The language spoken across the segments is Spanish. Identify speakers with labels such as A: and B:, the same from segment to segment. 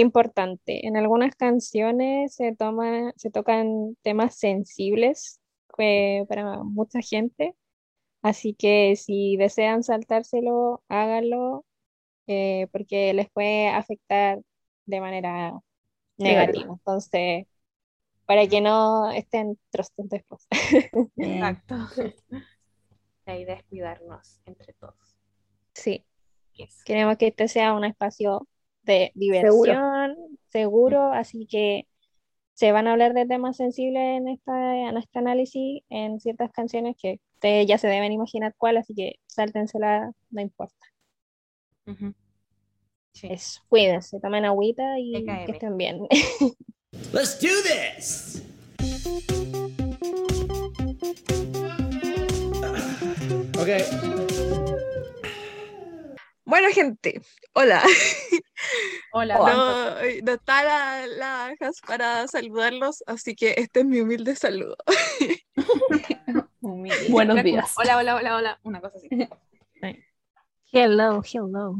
A: importante. En algunas canciones se, toma, se tocan temas sensibles eh, para mucha gente, así que si desean saltárselo, háganlo, eh, porque les puede afectar de manera negativa. Entonces, para que no estén trostos después.
B: Exacto. La idea es cuidarnos entre todos.
A: Sí. Queremos que este sea un espacio de diversión, seguro, así que se van a hablar de temas sensibles en, esta, en este análisis, en ciertas canciones que ustedes ya se deben imaginar cuál, así que sáltensela, no importa. Eso, cuídense, tomen agüita y que estén bien. Let's do this.
C: Okay. Bueno, gente, hola.
B: Hola.
C: No, no está la, la para saludarlos, así que este es mi humilde saludo.
B: Buenos días. Hola, hola, hola, hola. Una cosa así.
A: Hello, hello.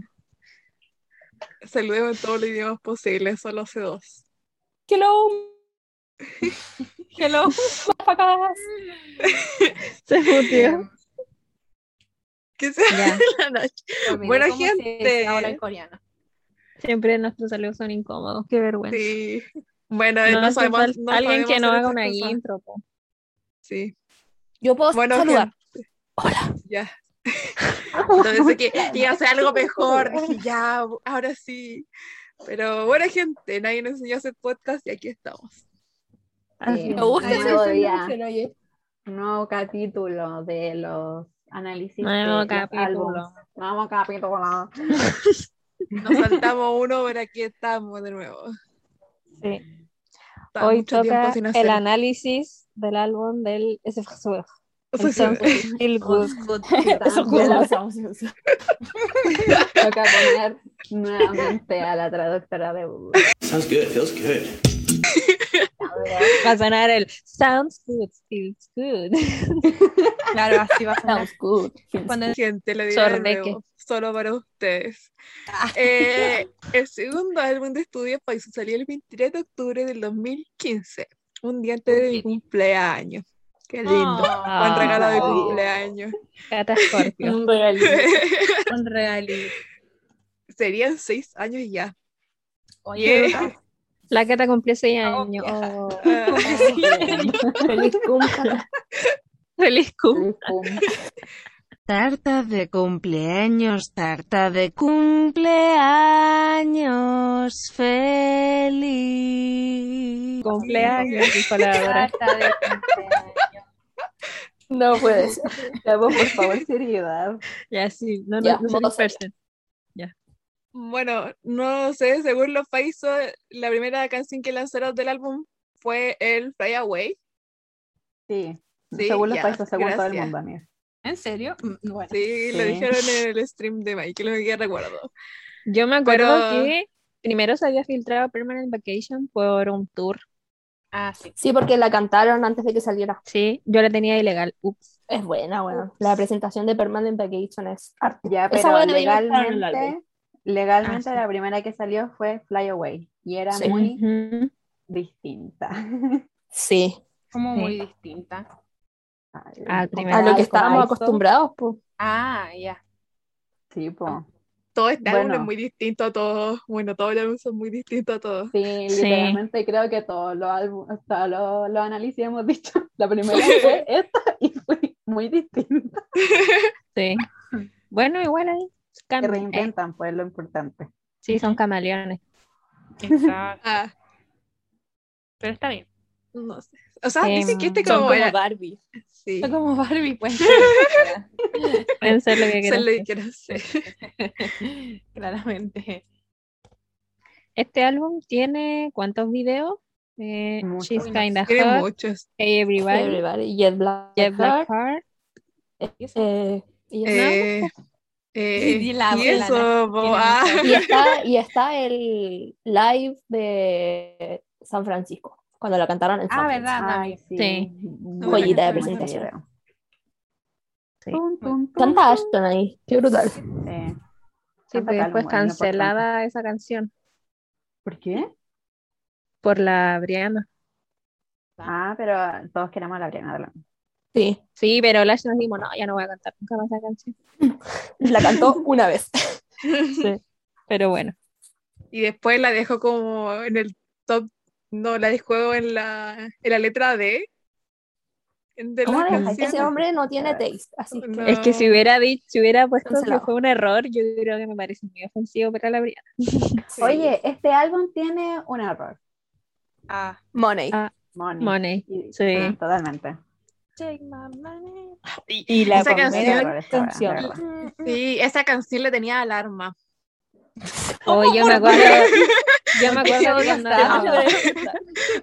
C: Saludemos en todos los idiomas posibles, solo sé dos.
B: Hello. Hello.
A: Se mutió.
C: Que sea la noche. Buena gente.
B: Ahora en coreano.
A: Siempre nuestros saludos son incómodos, qué vergüenza.
C: Sí. Bueno, no, sabemos.
A: alguien que no haga una intro.
C: Sí.
B: Yo puedo saludar. Hola.
C: Ya. Entonces que iba a hacer algo mejor, dije ya, ahora sí. Pero buena gente, nadie nos enseñó a hacer podcast y aquí estamos.
B: me gusta ese Nuevo capítulo de los análisis.
A: Nuevo capítulo.
B: Nuevo capítulo.
C: Nos saltamos uno, pero aquí estamos de nuevo.
A: Sí. Hoy toca el análisis del álbum del SFSUR. El good.
B: Toca poner nuevamente a la traductora de Google. Sounds good, feels good.
A: Va a sonar el sounds good, feels good.
B: Claro, así va a sonar.
A: Sounds good.
C: Cuando gente digo solo para ustedes. Ah. Eh, el segundo álbum de estudio pues, salió el 23 de octubre del 2015, un día antes de mi cumpleaños. Qué lindo. Oh, Buen regalo de cumpleaños.
A: Cata Scorpio.
B: Un regalito. Un regalito.
C: Serían seis años ya.
A: Oye, la Cata cumplió seis años. Oh.
B: Feliz cumpleaños.
A: Feliz cumpleaños.
D: Tarta de cumpleaños, tarta de cumpleaños, feliz.
A: Cumpleaños, mi palabra.
B: Tarta de cumpleaños. No puede ser. por favor, seriedad.
A: Ya, sí, no, no, no.
C: Bueno, no sé, según los países, la primera canción que lanzaron del álbum fue el Fly Away.
B: Sí, según los países, según todo el mundo, amigo. ¿En serio?
C: Mm, bueno. Sí, lo dijeron en el stream de Mike, lo que recuerdo.
A: Yo me acuerdo que primero se había filtrado Permanent Vacation por un tour
B: Ah, sí. Sí, porque la cantaron antes de que saliera.
A: Sí, yo la tenía ilegal. Ups.
B: Es buena, bueno. La presentación de Permanent Vacation es arte.
A: Ya, pero legalmente,
B: legalmente ah, la primera que salió fue Fly Away y era muy distinta.
A: Sí.
B: Como muy distinta.
A: a
B: lo que estábamos acostumbrados, pues.
A: Ah, ya.
B: Sí, pues
C: todo este álbum es muy distinto a todos. Bueno, todos los álbumes son muy distintos a todos.
B: Sí, literalmente creo que todos los álbumes, hasta los, los análisis hemos dicho. La primera fue esta y fue muy distinta.
A: Sí. Bueno, igual ahí.
B: Que reinventan, pues lo importante.
A: Sí, son camaleones.
B: Exacto.
C: Ah.
B: Pero está bien.
C: No sé. O sea, dicen que este como,
B: como Barbie.
A: Sí. Son como Barbie, pues.
B: Pueden ser lo que
C: quieran. Ser lo que quieran ser.
B: Claramente.
A: Este álbum tiene cuántos videos? Eh, She's Kinda
C: Hot. muchos.
A: Hey Everybody.
B: Hey everybody. Jet Black,
A: Jet Black Heart.
B: Eh, y,
C: eh, eh,
B: y, la,
C: y eso,
B: ah. y, está, y está el live de San Francisco cuando la cantaron en
A: Ah, ¿verdad?
B: sí. Joyita de presentación. Sí. Canta Ashton ahí, qué brutal. Sí,
A: sí después cancelada esa canción.
E: ¿Por qué?
A: Por la Briana.
E: Ah, pero todos queremos a la Briana.
A: Sí. Sí, pero Lash nos dijimos, no, ya no voy a cantar nunca más la canción.
F: La cantó una vez.
A: sí, pero bueno.
C: Y después la dejó como en el top, no, la dejó en la, en la letra D.
F: De ¿Cómo que ese hombre no tiene taste? Así que...
A: Es que si hubiera dicho, si hubiera puesto que fue un error, yo creo que me parece muy ofensivo para la Briana.
E: Oye, este álbum tiene un error.
F: Ah, Money.
A: Ah, money. Sí.
E: Ah, totalmente.
C: Y, la esa canción, sí, esa canción le tenía alarma.
A: Oh, yo me acuerdo, yo me acuerdo cuando,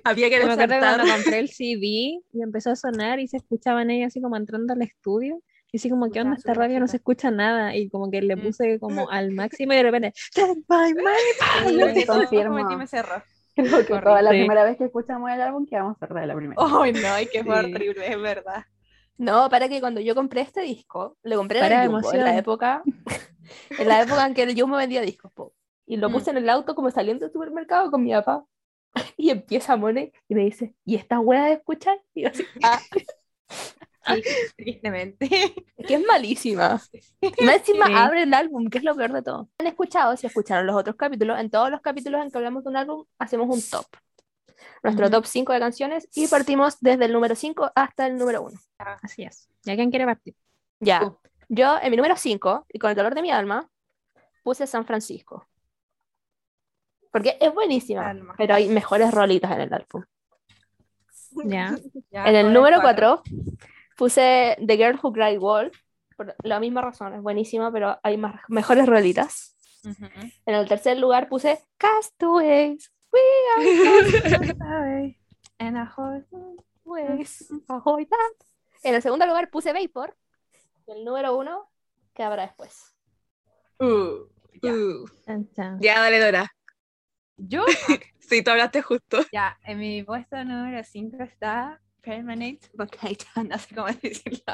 C: había que me acuerdo
A: cuando compré el CD y empezó a sonar y se escuchaban ellos así como entrando al estudio y así como, ¿qué onda? Esta radio no se escucha nada. Y como que le puse como al máximo y de repente,
E: my money. confirmo. Creo que toda la primera vez que escuchamos el álbum quedamos sordas de la primera.
F: Ay, no, ay, qué horrible, es verdad. No, para que cuando yo compré este disco, le compré en el Jumbo, en la época, en la época en que el Jumbo vendía discos, po, y lo mm. puse en el auto como saliendo del supermercado con mi papá, y empieza a Mone y me dice, ¿y esta hueá de escuchar? Y yo así, ah. Tristemente. Es que es malísima. Más encima abre el álbum, que es lo peor de todo. Han escuchado, si escucharon los otros capítulos, en todos los capítulos en que hablamos de un álbum, hacemos un top. Nuestro top 5 de canciones y partimos desde el número 5 hasta el número 1.
A: Así es. ¿Ya quién quiere partir?
F: Ya. Yo, en mi número 5, y con el dolor de mi alma, puse San Francisco. Porque es buenísima, pero hay mejores rolitas en el álbum.
A: Ya.
F: en el número 4 Puse The Girl Who Cried Wolf, por la misma razón, es buenísima, pero hay más, mejores rueditas. En el tercer lugar puse Castaways. We are castaways. And a ways. En el segundo lugar puse Vapor. Y el número uno, ¿qué habrá después?
C: Uh, ya. Uh. ya, dale, Dora.
F: ¿Yo?
C: sí, tú hablaste justo.
F: Ya, en mi puesto número 5 está Permanent Vacation, no sé cómo decirlo.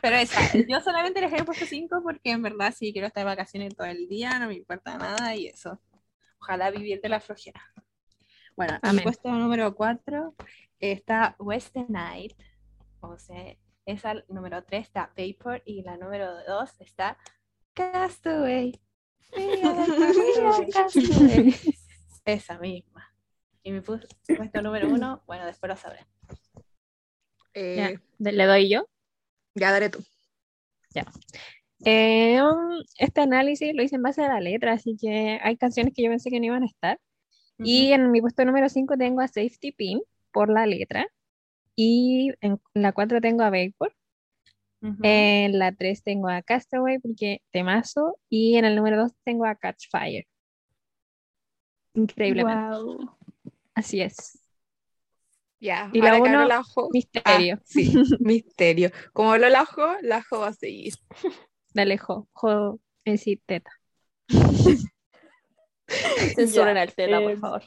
F: Pero esa, yo solamente les he puesto 5 porque en verdad sí quiero estar de vacaciones todo el día, no me importa nada y eso. Ojalá vivir de la flojera. Bueno, en puesto número 4 está Western Night, o sea, esa número 3 está Paper y la número 2 está Castaway. Esa misma. Y mi puesto número 1, bueno, después lo sabré.
A: Eh, ¿Le doy yo?
C: Ya, daré tú.
A: Ya. Eh, um, este análisis lo hice en base a la letra, así que hay canciones que yo pensé que no iban a estar. Y en mi puesto número 5 tengo a Safety Pin por la letra. Y en la 4 tengo a Vapor. En la 3 tengo a Castaway porque temazo. Y en el número 2 tengo a Catch Fire. Increíblemente. Así es.
C: Ya,
A: y la uno, misterio.
C: Ah, sí, misterio. Como lo lajo, lajo va a seguir.
A: Dale, jo, jo, en sí, teta.
F: Censuren al teta, por favor.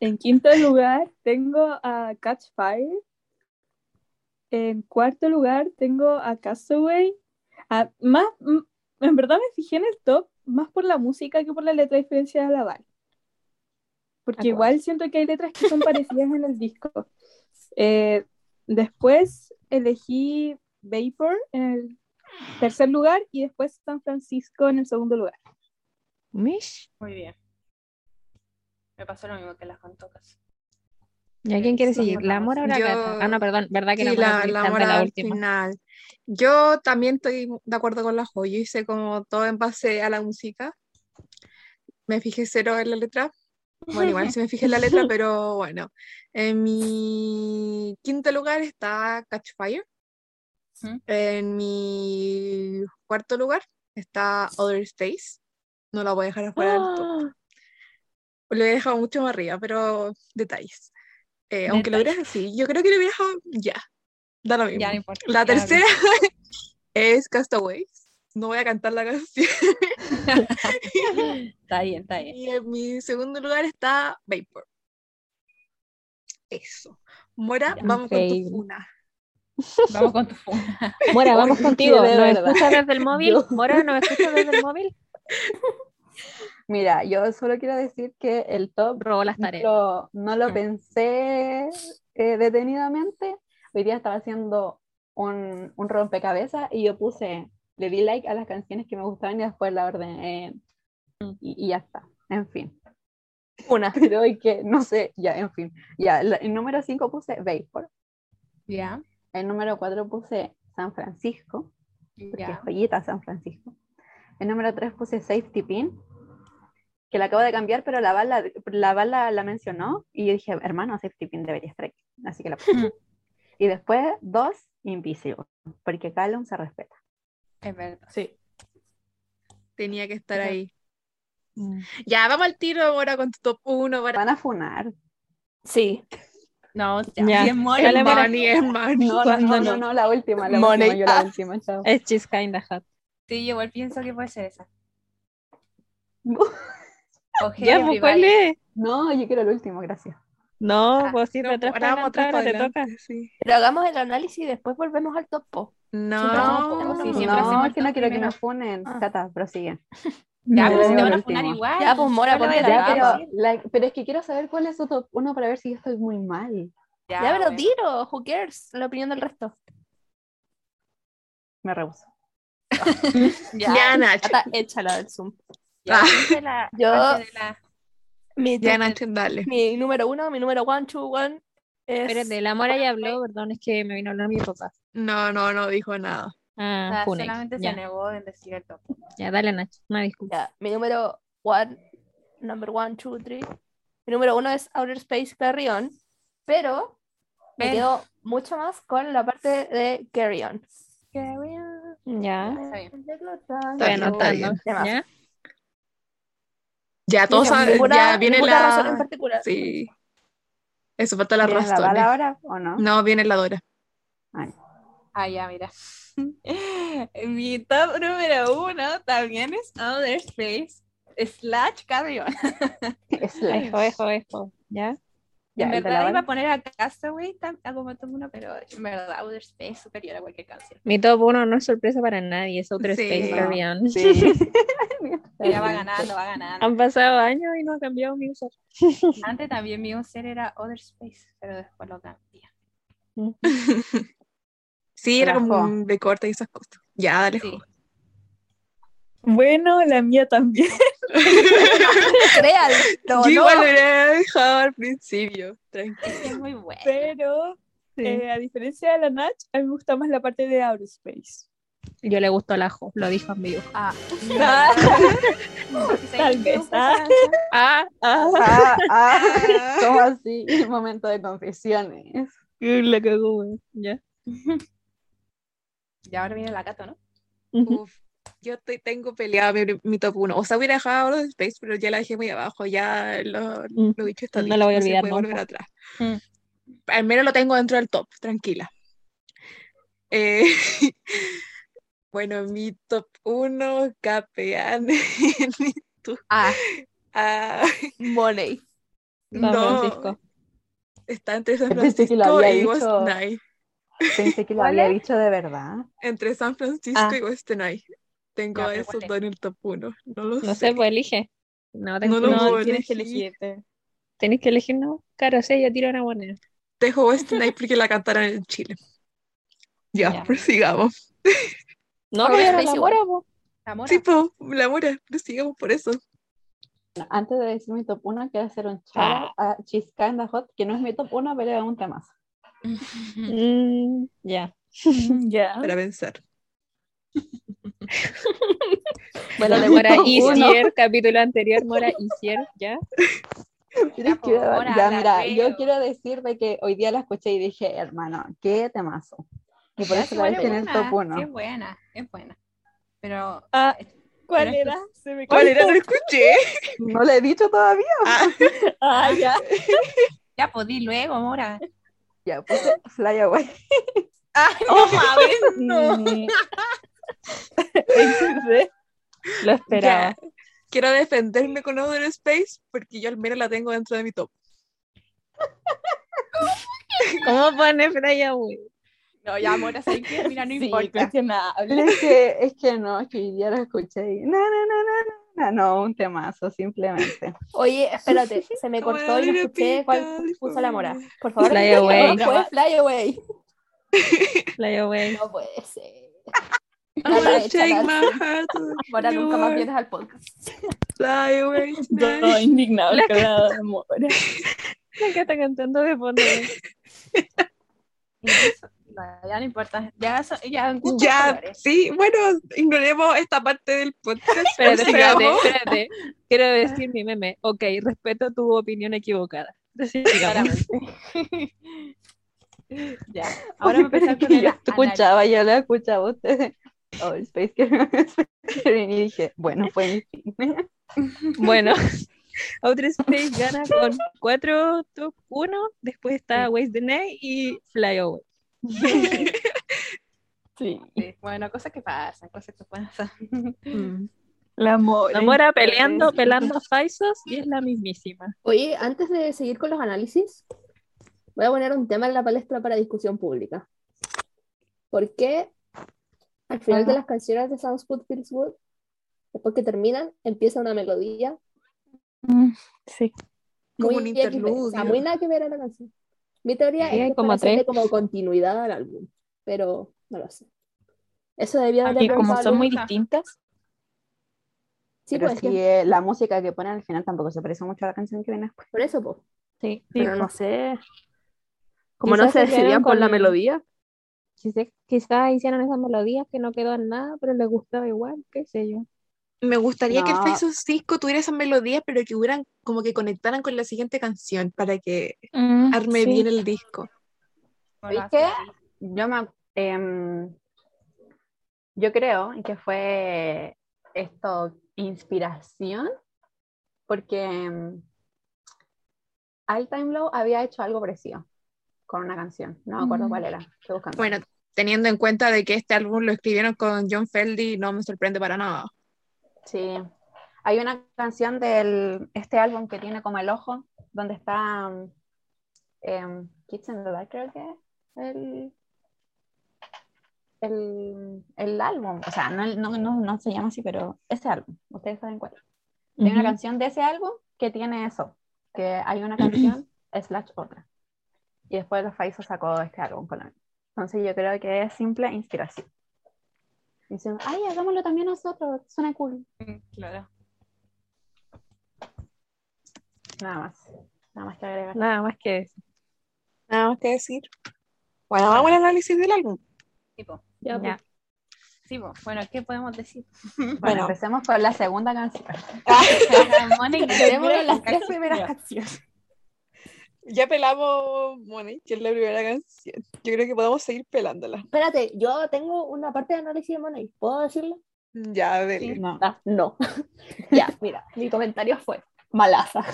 E: En quinto lugar tengo a Catch Fire. En cuarto lugar tengo a Castaway. más, en verdad me fijé en el top más por la música que por la letra diferencia de la Val. Porque igual siento que hay letras que son parecidas en el disco. Eh, después elegí Vapor en el tercer lugar y después San Francisco en el segundo lugar.
F: Mish. Muy bien. Me pasó lo mismo que las cantocas.
A: ¿Y alguien quiere seguir? ¿La amor ahora? Ah, no, perdón, ¿verdad que
C: sí, la, la, amor la última? Final. Yo también estoy de acuerdo con la joya. Hice como todo en base a la música. Me fijé cero en la letra, bueno, igual si me fijé en la letra, pero bueno. En mi quinto lugar está Catch Fire. En mi cuarto lugar está Other Space. No la voy a dejar afuera del top. ¡Ah! Lo he dejado mucho más arriba, pero detalles. Eh, aunque lo hubieras así, yo creo que lo hubiera dejado ya. Da lo mismo. la tercera es Castaways no voy a cantar la canción.
F: está bien, está bien.
C: Y en mi segundo lugar está Vapor. Eso. Mora, vamos con tu funa.
F: Vamos con tu funa.
A: Mora, vamos contigo. ¿Nos escuchas desde el móvil? Mora, ¿nos escuchas desde el móvil?
B: Mira, yo solo quiero decir que el top
A: Robó las
B: no
A: tareas.
B: lo, no lo
A: Mm.
B: pensé eh, detenidamente. Hoy día estaba haciendo un, un rompecabezas y yo puse, le di like a las canciones que me gustaban y después la ordené
A: Mm.
B: y, y ya está. En fin.
G: Una.
B: Pero hoy que, no sé, ya, en fin. Ya, la- el número 5 puse Baseball.
F: Ya,
B: El número 4 puse San Francisco, porque es joyita San Francisco. El número 3 puse Safety Pin, que la acabo de cambiar, pero la bala, la bala la mencionó y yo dije, hermano, Safety Pin debería estar aquí. Así que la puse. y después, 2, Invisible, porque Callum se respeta.
F: Es verdad.
G: Sí.
C: Tenía que estar ahí.
A: Mm.
C: Ya, vamos al tiro ahora con tu top 1 para
B: Van a funar.
G: Sí.
F: No, ya.
A: Ya.
F: Si es Money,
C: es Money.
B: No, no,
A: ¿Cuándo
B: no,
A: no?
B: no, no, la última, la
G: Money.
B: última, yo la última, chao.
A: Es She's Kinda Hot.
F: Sí, yo igual pienso que puede ser esa.
A: Ya, pues, ¿cuál es?
B: No, yo quiero el último, gracias.
A: No,
F: Ah,
A: pues sí,
C: No,
A: atrás para
C: vamos atrás
A: te toca.
C: sí.
G: Pero hagamos el análisis y después volvemos al top.
C: No,
F: No, sí, siempre hacemos
B: No, es que no quiero que me funen.
G: Ah.
B: Cata, prosigue.
F: Ya, pero si
B: digo
F: te van a funar igual.
G: Ya, pues, Mora, la
B: Ya, pero, la- pero es que quiero saber cuál es top 1 para ver si yo estoy muy mal.
G: Ya, pero
F: bueno.
G: tiro, who cares? La opinión del resto.
B: Me rehuso.
C: Ya, Nacho.
G: Tata, échala del Zoom.
F: Ya,
C: Ah.
G: Yo-
F: la-
G: Mi,
C: Ya, Nacho, dale.
G: mi número uno, mi número one, two, one es...
A: Espérate, la Mora ya habló, perdón, es que me vino a hablar mi papá.
C: No, no, no dijo nada.
F: o
A: Ah,
F: sea,
A: Funex.
F: solamente
A: Ya,
F: se negó en decir el top.
A: ya, dale, Nacho, una disculpa.
G: Ya, mi número one, number one, two, three. Mi número uno es Outer Space Carry On, pero me
F: Ven.
G: quedo mucho más con la parte de Carry On.
A: Ya,
F: Está bien.
C: está bien.
G: Demás.
A: ¿Ya?
C: Ya, todos saben, ya viene
G: ninguna razón en
C: la...
G: particular.
C: Sí. Eso falta la
B: ¿Tienes la
C: razón.
B: bala ahora o no?
C: No, viene la Dora.
B: Ay,
F: Ah, ya, mira. Mi top número uno también es Outer Space slash Carry On.
B: es la-
A: Ejo, ejo, ejo. ¿Ya?
B: Ya,
F: en verdad iba a poner a Castaway a como top uno, pero en verdad Outer Space es superior a cualquier canción.
A: Mi top 1 no es sorpresa para nadie, es Outer
C: Sí.
A: Space Carry On.
B: Sí.
F: Ya va ganando, va ganando.
A: Han pasado años y no ha cambiado mi uso.
F: Antes también mi user era Outer Space, pero después lo cambié.
C: Sí, era como de corte y esas cosas. Ya, dale.
F: Sí.
E: Bueno, la mía también.
G: Créalo,
C: Yo
G: no.
C: igual lo hubiera dejado al principio. Tranquilo.
F: Es muy bueno.
E: Pero,
A: Sí.
E: eh, a diferencia de la Nach, a mí me gusta más la parte de Outer Space.
A: Yo le gustó el ajo, lo dijo en vivo.
G: Ah,
E: Tal vez. ah.
A: Ah, ah.
B: Ah, ah, ¿Cómo así? Momento de confesiones.
A: La cagó, güey. Ya.
F: Y ahora viene la Cato, ¿no?
C: Uf, yo estoy, tengo peleado mi, mi top 1. O sea, hubiera dejado Outer Space, pero ya la dejé muy abajo. Ya lo,
A: Mm.
C: lo dicho está
A: No
C: dicho.
A: lo voy a
C: se
A: olvidar
C: puede
A: nunca.
C: volver atrás.
F: Mm.
C: Al menos lo tengo dentro del top, tranquila. Eh, bueno, mi top 1, Capean.
G: ah,
C: Ah,
G: money.
A: San
C: no,
A: Francisco.
C: está entre San
B: que lo
C: Francisco
B: había
C: y West
B: dicho.
C: Night.
B: Pensé que lo
F: ¿Cuál
B: había dicho de verdad.
C: Entre San Francisco
E: Ah.
C: y West Night. Tengo
F: Ya,
C: esos dos en el top 1. No lo
A: No
C: sé.
A: sé, pues elige. No, te
C: No
E: No, tienes que
C: elegir.
E: elegirte.
A: Tenés que elegir, no. Claro, sí, yo tiro una moneda.
C: Dejo West Night porque la cantaron en Chile. Ya,
A: Ya.
C: prosigamos.
A: No, pero era
G: Space
A: la mora, po.
F: La Mora.
C: Sí, po, la mora, prosigamos por eso.
B: Antes de decir mi top 1, quiero hacer un shout a She's Kinda Hot, que no es mi top 1, pero es un tema.
A: Mm, ya.
E: Ya.
C: Para pensar.
A: Bueno, de Mora. Easier, capítulo anterior, Mora Easier, ¿ya?
F: Ahora
B: ya,
F: la
B: mira, yo quiero decir de que hoy día la escuché y dije, hermano, qué temazo. Y por
F: Ya,
B: eso la dejé en
F: es
B: el
F: buena,
B: top 1.
F: sí, Es buena, es buena. Pero
E: Ah, ¿cuál
F: Pero
E: era? Se me
C: ¿Cuál era? No escuché.
B: No le he dicho todavía.
C: Ah,
E: Ah, ya.
F: ya podí luego, Mora.
B: Ya puse Fly Away.
F: Ay, no mames, no.
A: Lo esperaba.
C: ya. Quiero defenderme con Outer Space porque yo al menos la tengo dentro de mi top.
A: ¿Cómo pone Freya?
F: No, ya, Mora, ¿sabes qué? Mira, no
E: Sí,
F: importa.
E: cuestionable.
B: Es que, es que no, es que hoy día la escuché y na, na, na, na, na. no, un temazo, simplemente.
G: Oye, espérate, se me cortó y no escuché cuál puso la mora. Por favor,
A: Fly away.
G: Fue Fly Away.
A: Fly away.
G: No puede ser.
C: My heart
G: Mora,
C: New
G: nunca más vienes al podcast.
C: Fly away
E: indignado
A: La
E: con la Mora.
A: La que está cantando de fondo.
F: Ya no importa. Ya, ya,
C: Ya, sí, bueno, ignoremos esta parte del podcast.
A: Espérate, espérate, espérate. Quiero decir mi meme. Ok, respeto tu opinión equivocada.
F: Ya. Ahora empezar con el
B: yo escuchaba, yo la escuchaba a ustedes. Oh, Space Queen, y dije, bueno, fue mi fin.
A: Bueno, Outer Space gana con cuatro top 1. Después está Waste the Night y Fly Away.
E: Sí.
F: Sí, Bueno, cosas que pasan, cosas que pasan.
E: La Mora.
A: La Mora peleando, pelando a Faisos y es la mismísima.
G: Oye, antes de seguir con los análisis, voy a poner un tema en la palestra para discusión pública. ¿Por qué al final de las canciones de Sounds Good Feels Good, después que terminan, empieza una melodía
E: Mm, Sí.
C: Como
G: muy
C: un
G: X, o sea,
C: interludio.
G: muy nada que ver a la canción? Mi teoría
A: Sí,
G: es que
A: como tres.
G: como continuidad al álbum, pero no lo sé. Eso debía haberle
E: Y como son muy distintas,
G: Sí,
B: Pero
G: pues,
B: si
G: es que
B: eh, la música que ponen al final tampoco se parece mucho a la canción que viene después.
G: por eso, pues.
A: Sí,
G: Pero no sé. Como no se decidían por la
A: con-
G: melodía.
A: Quizás, hicieron esas melodías que no quedó en nada, pero les gustaba igual, qué sé yo.
C: Me gustaría que
B: No.
C: Face of Cisco tuviera esas melodías, pero que hubieran como que conectaran con la siguiente canción para que
E: mm,
C: arme
E: sí.
C: bien el disco.
F: Bueno,
B: ¿Viste?
F: así-
B: Yo me, em, yo creo que fue esto inspiración porque All Time Low había hecho algo parecido con una canción. No me acuerdo
E: Mm.
B: cuál era. Estoy buscando.
C: Bueno, teniendo en cuenta de que este álbum lo escribieron con John Feldy, no me sorprende para nada.
B: Sí. Hay una canción de este álbum que tiene como el ojo, donde está um, em, in the Dark, creo que es el, el, el álbum. O sea, no, no, no, no se llama así, pero ese álbum. Ustedes saben cuál. Hay una
E: Ujú.
B: canción de ese álbum que tiene eso, que hay una canción slash otra. Y después los Faisos sacó este álbum con misma. Entonces yo creo que es simple inspiración. Dicen, ay, hagámoslo también nosotros, suena cool.
F: Mm, Claro.
B: Nada más. Nada más que agregar.
A: Nada más que eso.
C: Nada más que decir. Bueno, vamos al análisis del álbum.
F: Tipo,
G: Ya,
A: Ya.
G: pues.
F: sí, po. bueno, ¿qué podemos decir?
B: Bueno,
C: Bueno.
B: empecemos con la segunda canción.
F: Mónica,
G: Tenemos
F: primero
G: las tres primeras canciones.
C: Ya pelamos Money, que es la primera canción. Yo creo que podemos seguir pelándola.
G: Espérate, yo tengo una parte de análisis de Money. ¿Puedo decirlo?
C: Ya, dele.
B: No.
G: Ah, no. ya, mira, mi comentario fue malaza.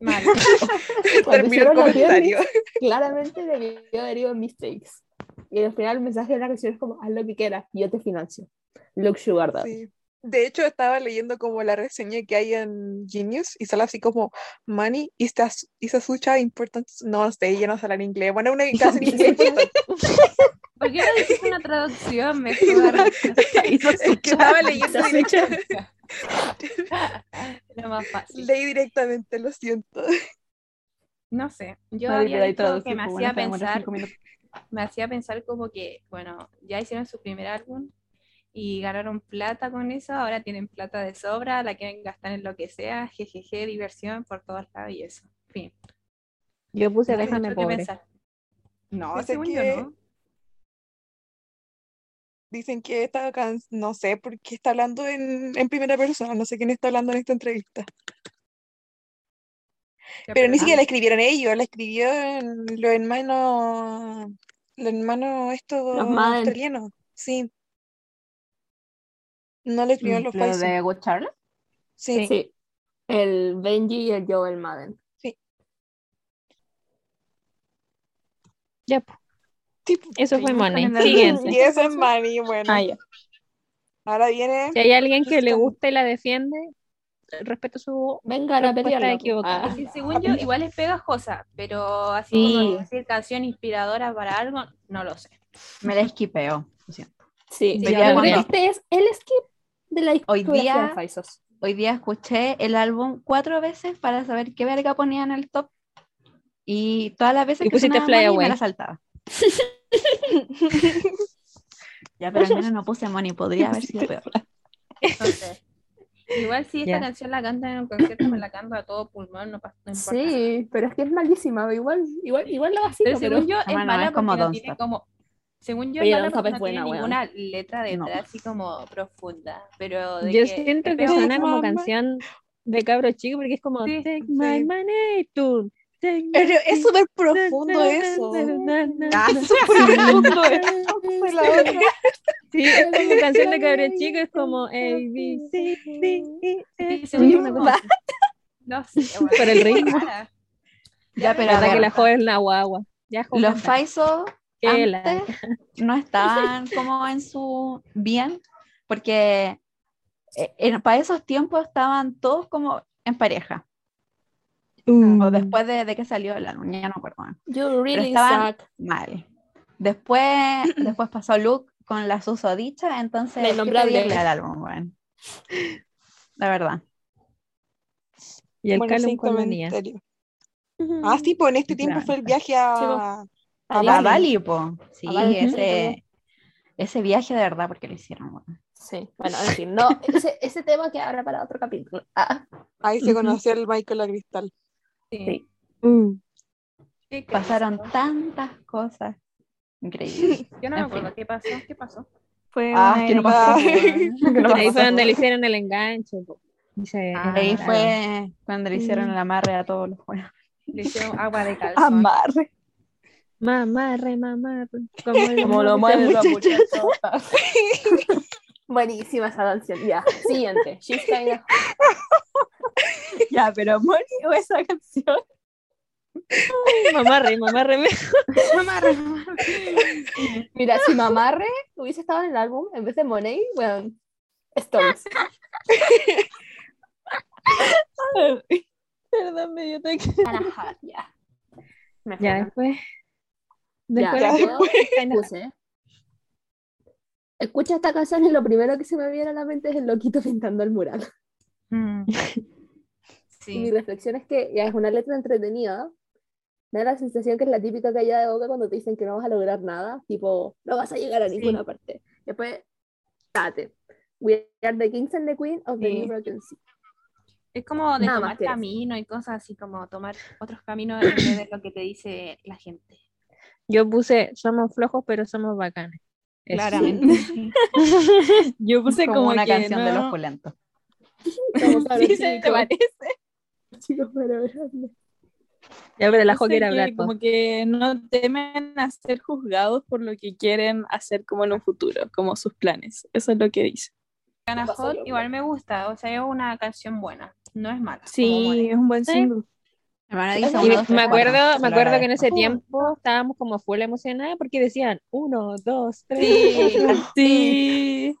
F: Mal.
G: Cuando
C: Termino el comentario.
G: Claramente debió haber ido en mistakes. Y al final el mensaje de la canción es como, haz lo que quieras, yo te financio. Look Sugar Daddy.
C: Sí. De hecho, estaba leyendo como la reseña que hay en Genius y sale así como Money is, a, is a such a important. No sé, ya no sale en inglés. Bueno, una casi ni siquiera importante.
F: ¿Por qué no dices una traducción mejor?
C: Es que estaba leyendo
F: Lo más fácil.
C: leí directamente, lo siento.
F: No sé, yo había dicho que me
B: pues,
F: hacía pensar, me hacía pensar como que, bueno, ya hicieron su primer álbum y ganaron plata con eso, ahora tienen plata de sobra, la quieren gastar en lo que sea, jejeje, diversión por todos lados y eso. Fin.
A: Yo puse
F: no
A: déjame pobre.
F: pensar. No,
C: Dice
F: según yo no.
C: Dicen que esta canción, no sé por qué está hablando en, en primera persona, no sé quién está hablando en esta entrevista. Pero ni siquiera la escribieron ellos, la escribieron los hermanos, los hermanos estos
G: Los
C: australianos. Sí. No le escribieron los
B: Mm, ¿Lo de Good Charlotte?
C: Sí.
G: Sí. El Benji y el Joel Madden.
A: Ya, pues,
C: Tipo,
A: eso fue
F: el
A: Siguiente.
C: y eso es Manny, bueno.
E: Ah, ya.
C: Ahora viene.
A: Si hay alguien que le gusta y la defiende, respeto su
G: Vengan a
A: Respuesta
G: pelearla.
A: equivocada.
G: Ah.
F: Que según yo, igual es pegajosa, pero así
A: Sí.
F: como decir canción inspiradora para algo, no lo sé.
B: Me la esquipeo. lo siento.
G: Sí,
B: Sí,
G: que este es el skip de la
B: Hoy día- hoy día escuché el álbum cuatro veces para saber qué verga ponía en el top. Y todas las veces
A: Y
B: que
A: pusiste Fly
B: me la saltaba. ya, pero al menos no puse Money, podría haber sido peor.
F: Entonces, igual si esta canción la cantan en un concierto, me la canto a todo pulmón, no, pas- no importa.
G: Sí, pero es que es malísima. Igual, igual, igual la vacilo,
F: Pero
G: pero
F: según yo es
B: Bueno,
F: mala
B: es como
F: porque no tiene como... Según yo es porque
G: es
F: no
G: buena,
F: tiene ninguna letra detrás
B: No.
F: así como profunda. Pero de
A: Yo
F: que
A: siento
F: es
A: que
F: peor.
A: suena como canción de cabro chico porque es como
F: Sí,
A: Take
C: sí.
A: my money, take
C: Pero
A: my
C: es súper profundo eso. Ah,
A: na.
C: súper profundo eso. La.
A: Sí, es como canción de cabro chico, es como A, B, C, D, E, F.
F: Es. No sé.
A: Por el ritmo.
B: Ya, pero
A: La verdad que la joven es una guagua. Ya,
B: los
A: canta. La-
B: antes no estaban como en su bien, porque eh, para esos tiempos estaban todos como en pareja.
A: Mm.
B: O después de, de que salió el álbum, ya no me acuerdo.
G: You really
B: estaban-
G: suck.
B: Mal. Después, después pasó Luke con la susodicha, entonces
G: La
B: ¿qué
G: innombrable.
B: pedirle al álbum, weón? La verdad.
A: Y el
C: Bueno,
A: Calum
C: sin
A: con la niña.
C: comentario. Ah, sí, pues en este tiempo fue el viaje a, a
B: A
C: Bali.
B: Bali, po. Sí,
G: A Bali,
B: ese, ese viaje de verdad, porque lo hicieron, weón.
G: Sí, bueno, en fin, no, ese, ese tema que habrá para otro capítulo. Ah,
C: Ahí se conoció el Michael la Cristal.
F: Sí.
A: Mm.
F: Sí, que
B: Pasaron
F: pasó.
B: tantas cosas increíbles.
F: Yo no me
B: fin.
F: acuerdo qué pasó, qué pasó.
E: Fue
B: Ah,
E: una
B: que no
C: pasó.
E: weón. Que no
A: Ahí
E: pasó.
A: fue donde le hicieron el enganche. po. Dice,
F: Ah,
B: Ahí
F: claro.
B: fue cuando le hicieron el amarre a todos los juegos.
F: Le hicieron agua de calzón.
E: Amarre.
A: Mamarre, mamarre. Como, el
E: Como lo mueve la
A: muchacha.
G: buenísima esa canción. Ya, siguiente. She's kinda
E: Ya, pero Moni o esa canción.
A: Mamarre, mamarre. me-
G: Mira, si Mamarre hubiese estado en el álbum en vez de Money, bueno, Stones.
E: Perdón, me dio
G: ya. Me
A: Ya
G: fueron.
A: Después.
G: Ya, yo puse. Escucha esta canción y lo primero que se me viene a la mente es el loquito pintando el mural.
F: Mm.
G: Y mi
F: Sí.
G: reflexión es que ya es una letra entretenida. Me da la sensación que es la típica caída de boca cuando te dicen que no vas a lograr nada, tipo, no vas a llegar a
F: Sí.
G: ninguna parte. Después, date. We are the kings and the queen of the
F: Sí.
G: New Broken Sea.
F: Es como de
G: Nada
F: tomar camino y cosas así, como tomar otros caminos en vez de lo que te dice la gente.
A: Yo puse, somos flojos, pero somos bacanes. Eso.
F: Claramente.
E: Yo puse
B: Como,
E: como,
B: una
E: que
B: canción de los
E: no-
B: pulentos.
G: Como cabros
E: Sí, se te parece.
G: chicos, pero grande.
A: Ya, pero la quiere
E: que
A: hablar. po.
E: Como que no temen a ser juzgados por lo que quieren hacer como en un futuro, como sus planes. Eso es lo que dice.
F: Hot igual me gusta, o sea, es una canción buena, no es mala.
E: Sí, es un buen
A: Sí.
E: single.
B: Hermana,
G: Y
B: uno,
A: me,
B: dos, tres,
A: acuerdo,
B: cuatro.
A: me acuerdo que en ese tiempo estábamos como full emocionadas porque decían uno, dos, tres.
F: Sí.
A: cuatro".
E: Sí.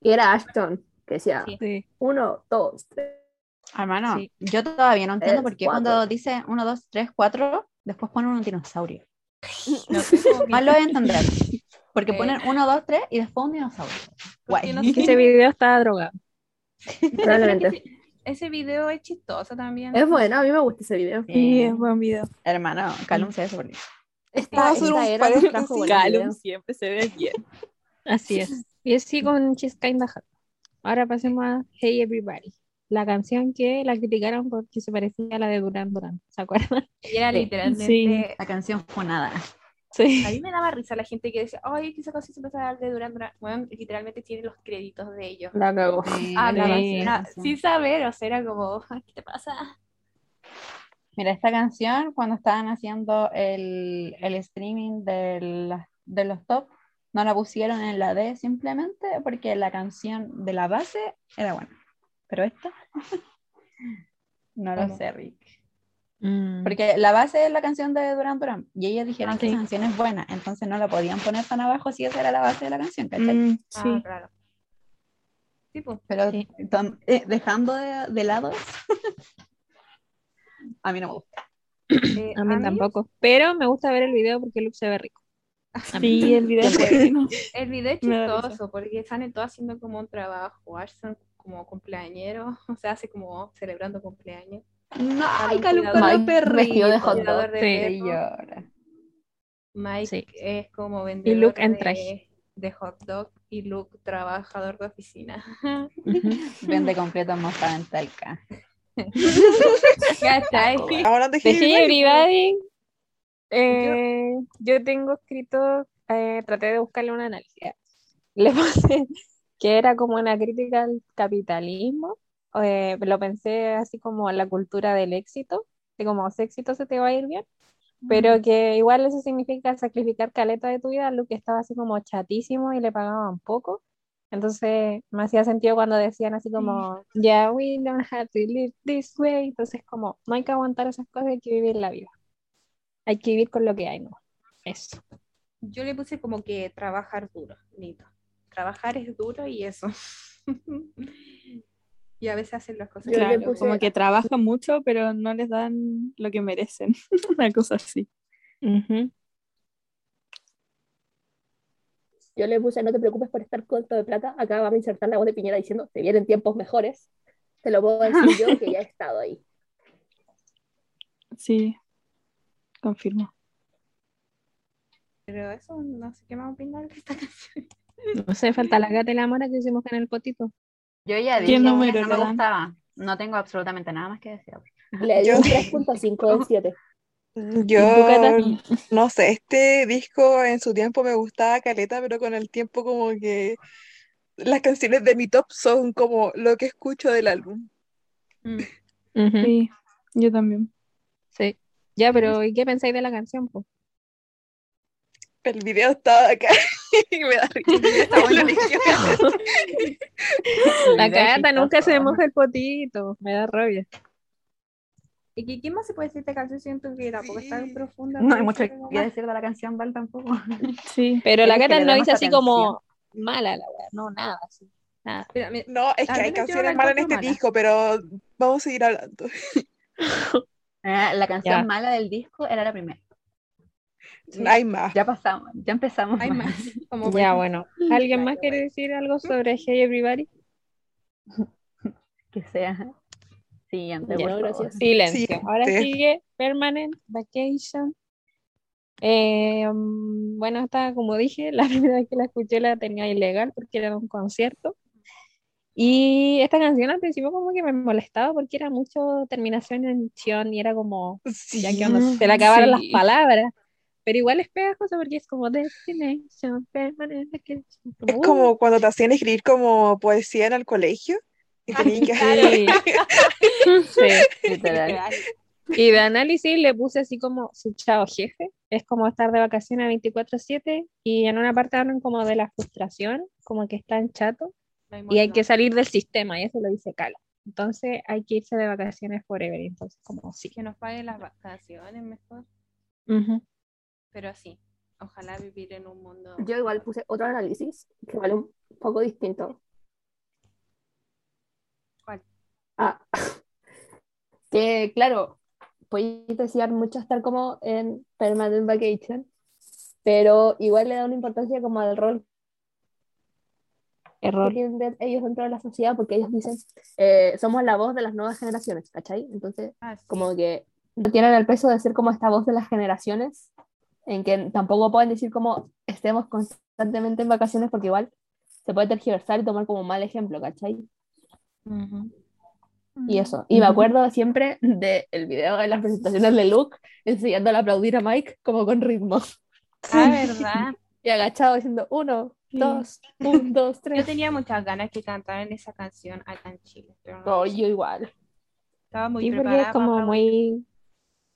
G: Y era Ashton, que decía,
F: Sí.
G: Uno, dos, tres.
B: Hermano,
A: Sí.
B: yo todavía no entiendo por qué
G: cuatro.
B: cuando dice 1, 2, 3, 4, después ponen un dinosaurio.
F: No
B: Más lo voy a entender. Porque ponen 1, 2, 3 y después un dinosaurio. Guay.
F: no sé,
A: ese video estaba drogado.
G: Probablemente.
F: ese, video es chistoso también.
G: Es bueno, a mí me gusta ese video.
E: Sí, es buen video.
B: Hermano, Calum se ve súper bien.
G: Esta,
C: un
G: era trajo
E: Calum siempre se ve bien.
A: Así es. Y así con She's Kinda Hot. Ahora pasemos a Hey Everybody. La canción que la criticaron porque se parecía a la de Duran Duran. ¿Se acuerdan?
F: Y era
B: Sí.
F: literalmente.
E: Sí.
B: La canción fue nada.
A: Sí.
F: A mí me daba risa la gente que decía, ay, que esa canción se empezó a dar de Duran. Bueno, literalmente tiene los créditos de ellos.
G: La cagó.
F: Ah,
B: la canción,
F: canción. sin saber, o sea, era como, "Ay, ¿qué te pasa?
B: Mira, esta canción, cuando estaban haciendo el, el streaming de, la- de los top, no la pusieron en la D simplemente porque la canción de la base era buena. Pero esta, no lo
F: ¿Cómo?
B: sé, Rick.
A: Mm.
B: Porque la base es la canción de Duran Duran y ellos dijeron
A: Ah,
B: que
A: sí.
B: esa canción es buena, entonces no la podían poner tan abajo si esa era la base de la canción, ¿cachai?
E: Mm,
F: Ah,
E: sí.
F: claro. Sí, pues.
B: Pero
A: Sí.
B: eh, dejando de, de lado eso, a mí no me gusta.
F: Eh,
A: A mí tampoco. Pero me gusta ver el video porque Luke se ve rico.
E: Sí, el video es bueno.
F: El video es chistoso porque salen todos haciendo como un trabajo. Ashton, como cumpleañero, o sea, hace como celebrando cumpleaños.
B: Ay,
F: Calum
B: Calum
F: con los
B: perritos. Vestido de hot dog.
F: de
A: Sí.
B: Y.
F: Mike
A: Sí.
F: es como vendedor
A: Luke en
F: de,
A: traje.
F: de hot dog y Luke trabajador de oficina.
B: Vende completo moza en Talca.
C: Hablando de
A: Everybody, eh, yo tengo escrito, eh, traté de buscarle una análisis. Le puse que era como una crítica al capitalismo. Eh, lo pensé así como la cultura del éxito, de como si éxito se te va a ir bien, pero que igual eso significa sacrificar caleta de tu vida, lo que estaba así como chatísimo y le pagaban poco. Entonces me hacía sentido cuando decían así como, yeah, we don't have to live this way. Entonces como, no hay que aguantar esas cosas, hay que vivir la vida. Hay que vivir con lo que hay, ¿no? Eso.
F: Yo le puse como que trabajar duro, Nito. Trabajar es duro y eso. y a veces hacen las cosas
E: puse-
F: como
E: que trabajan mucho, pero no les dan lo que merecen. Una cosa así.
G: Yo le puse, no te preocupes por estar corto de plata. Acá vamos a insertar la voz de Piñera diciendo, te vienen tiempos mejores. Te lo puedo decir yo, que ya he estado ahí.
E: Sí, confirmo.
F: Pero eso no sé qué más opinar de esta canción.
A: No sé, falta la gata y la mora que hicimos en el potito.
B: Yo ya
E: ¿Qué
B: dije que no me
E: dan?
B: gustaba. No tengo absolutamente nada más que decir.
G: Le dio
C: Yo-
G: un 3.5 de 7.
C: Yo
A: Cata?
C: no sé, este disco en su tiempo me gustaba caleta, pero con el tiempo como que las canciones de mi top son como lo que escucho del álbum.
F: Mm.
E: Sí, yo también.
A: Sí. Ya, pero ¿y qué pensáis de la canción, po?
C: El video estaba acá y me da risa.
F: Está bueno.
A: La gata nunca se moja el potito. Me da rabia.
F: ¿Y qué, qué más se puede decir de esta canción? Siento que tampoco es tan
C: Sí.
F: profunda.
B: No hay mucho que decir de la canción, Val, tampoco.
E: Sí.
A: Pero la
B: le
A: no dice así
B: atención.
A: como mala la weá. No, nada así. Nada.
F: Mira, mi-
C: No, es que hay canciones malas en este
F: mala.
C: disco, pero vamos a seguir hablando.
B: Ah, La canción
A: Ya.
B: mala del disco era la primera.
C: Hay más.
B: Ya pasamos, ya empezamos.
F: hay más. Como
A: Ya, bueno. ¿Alguien más quiere
B: bueno.
A: decir algo sobre Hey Everybody?
B: Que sea siguiente,
A: Ya,
G: gracias.
A: Silencio.
C: Sí,
A: Ahora
C: sí.
A: sigue Permanent Vacation. Eh, mm, bueno, esta, como dije, la primera vez que la escuché la tenía ilegal porque era un concierto. Y esta canción al principio como que me molestaba porque era mucho terminación en tion y era como, ya que onda, se le acabaron las
E: sí.
A: palabras. Pero igual es pegajoso porque es como Destination Permanent Vacation.
C: Es
A: uh,
C: como cuando te hacían escribir como poesía en el colegio. Y
A: sí.
B: Literal.
A: Y de análisis le puse así como su chao jefe. Es como estar de vacaciones 24/7 y en una parte hablan como de la frustración, como que están chatos y hay que salir del sistema y eso lo dice Cala. Entonces hay que irse de vacaciones forever. Entonces como sí.
F: Que nos paguen las vacaciones mejor.
A: Ujú.
F: Pero así, ojalá vivir en un mundo.
G: Yo igual puse otro análisis que vale un poco distinto.
F: ¿Cuál?
G: Ah, que claro, podéis desear mucho estar como en permanent vacation, pero igual le da una importancia como al rol
A: Error.
G: ellos dentro de la sociedad, porque ellos dicen, eh, somos la voz de las nuevas generaciones, ¿cachai? Entonces,
F: Ah, sí.
G: como que no tienen el peso de ser como esta voz de las generaciones, en que tampoco pueden decir como estemos constantemente en vacaciones, porque igual se puede tergiversar y tomar como mal ejemplo, ¿cachai? Y eso. Y me acuerdo siempre del video de las presentaciones de Luke enseñándole a aplaudir a Mike como con ritmo.
F: Ah, verdad.
G: Y agachado diciendo uno, dos, un, dos,
F: Yo
G: tres.
F: tenía muchas ganas que cantaran esa canción acá en Chile. Pero no
G: No,
F: hice.
G: yo igual.
F: Estaba muy
A: porque
F: preparada
A: es como
F: para
A: muy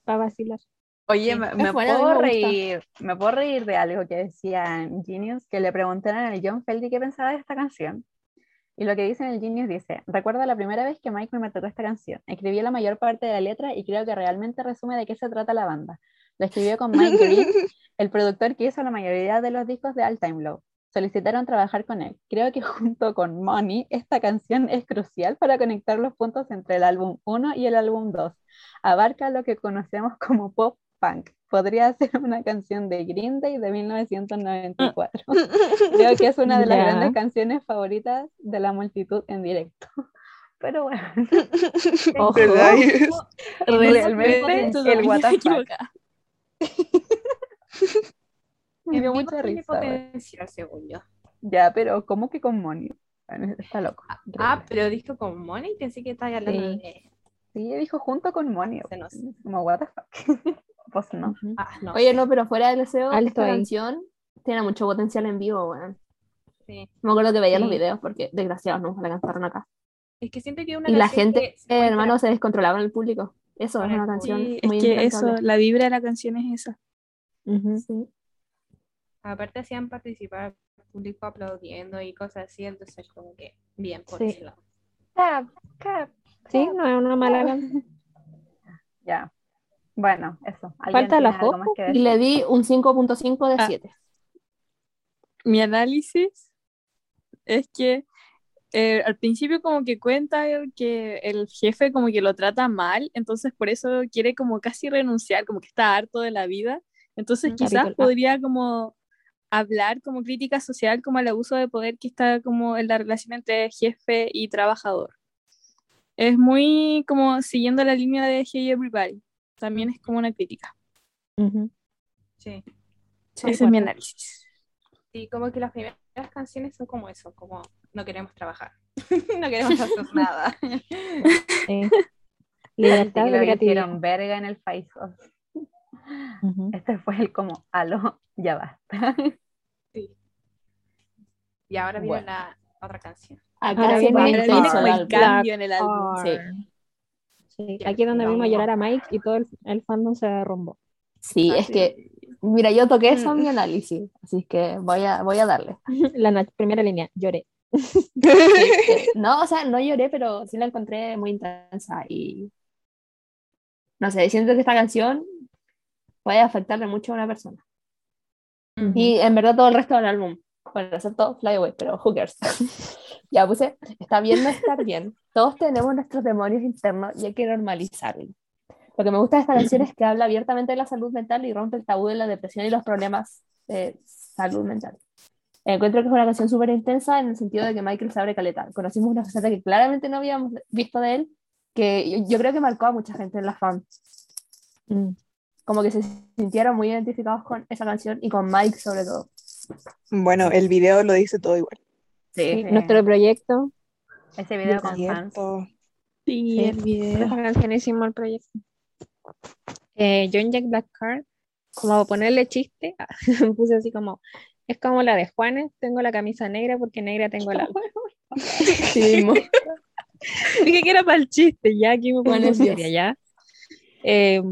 A: para vacilar.
B: Oye,
F: Sí.
B: me, me puedo
G: me
B: reír, me puedo reír de algo que decía en Genius, que le preguntaron al John Feldy qué pensaba de esta canción. Y lo que dice en el Genius dice, recuerdo la primera vez que Michael me tocó esta canción. Escribió la mayor parte de la letra y creo que realmente resume de qué se trata la banda. Lo escribió con Mike Green, el productor que hizo la mayoría de los discos de All Time Low. Solicitaron trabajar con él. Creo que junto con Money, esta canción es crucial para conectar los puntos entre el álbum 1 y el álbum 2. Abarca lo que conocemos como pop punk. Podría ser una canción de Green Day de 1994. Creo que es una de las grandes canciones favoritas de la multitud en directo. Pero bueno,
G: Ojo.
B: Realmente el what. Me dio mucha risa. güey.
F: potencial, según yo.
B: Ya, pero ¿cómo que con Moni? Bueno, Está loco.
F: Ah, pero dijo con Money, pensé que estaba hablando
A: Sí.
F: de.
B: Sí, dijo junto con Moni.
F: Se nos-
B: Como what the fuck. Pues no.
F: Ah, no.
G: Oye, no, pero fuera del deseo,
A: Alto
G: esta
A: ahí.
G: canción tiene mucho potencial en vivo, weón.
F: Sí.
G: Me acuerdo que veía los
A: Sí.
G: videos porque desgraciados no la cantaron acá.
F: Es que siento que es una
G: Y la gente,
F: que se
G: eh, hermano, se descontrolaba en el público. Eso es
F: el
G: una canción
E: Sí, es
G: muy
E: que eso, la vibra de la canción es esa.
G: Sí.
F: Aparte hacían participar al público aplaudiendo y cosas así, entonces como que bien por
A: Sí.
F: ese lado.
B: Cap, cap,
A: Sí, no es una mala canción.
B: Ya. Bueno, eso. ¿Alguien
A: Falta la
B: que
G: Y le di un 5.5 de
E: Ah.
G: 7.
E: Mi análisis es que eh, al principio como que cuenta que el jefe como que lo trata mal, entonces por eso quiere como casi renunciar, como que está harto de la vida. Entonces
A: Mm,
E: quizás
A: capítulo
E: podría como hablar como crítica social como al abuso de poder que está como en la relación entre jefe y trabajador. Es muy como siguiendo la línea de Hey Everybody. También es como una crítica.
F: Sí.
E: Ese es mi análisis.
F: Sí, como que las primeras canciones son como eso, como no queremos trabajar, no queremos hacer nada.
A: Sí.
B: Así
A: Libertad
B: que
A: de
B: lo
A: creatividad.
B: hicieron verga en el.
A: Ujú.
B: Este fue el como, aló, ya basta.
F: Y ahora viene
B: Bueno.
F: la otra canción.
G: Acá
A: Ahora
G: se
A: viene
E: viene como
G: el
E: cambio en el álbum.
G: Sí.
A: Sí, Aquí es donde
F: vamos.
A: vimos llorar a Mike y todo el, el fandom se derrumbó.
G: Sí,
E: Ah,
G: es que, mira, yo toqué eso en mi análisis, así que voy a, voy a darle.
A: La primera línea, lloré.
G: Sí, eh, no, o sea, no lloré, pero sí la encontré muy intensa y no sé, siento que esta canción puede afectarle mucho a una persona. Y en verdad todo el resto del álbum, bueno, excepto Fly Away, pero who cares. ya puse, está bien no estar bien. Todos tenemos nuestros demonios internos y hay que normalizarlo. Lo que me gusta de esta canción es que habla abiertamente de la salud mental y rompe el tabú de la depresión y los problemas de salud mental. Encuentro que es una canción súper intensa en el sentido de que Michael se abre caleta. Conocimos una faceta que claramente no habíamos visto de él, que yo, yo creo que marcó a mucha gente en la fan.
A: Mm.
G: Como que se sintieron muy identificados con esa canción y con Mike sobre todo.
C: Bueno, el video lo dice todo igual.
A: Sí,
B: Sí.
A: Nuestro proyecto,
B: Ese video con fans.
C: Cierto.
E: Sí,
A: Sí.
E: el video.
A: hicimos el proyecto. Eh, John Jack Black Card, como ponerle chiste, puse así como, es como la de Juanes, tengo la camisa negra porque negra tengo el alma.
G: Sí mismo.
A: Dije que era para el chiste, ya aquí me pongo seria, ya. Eh,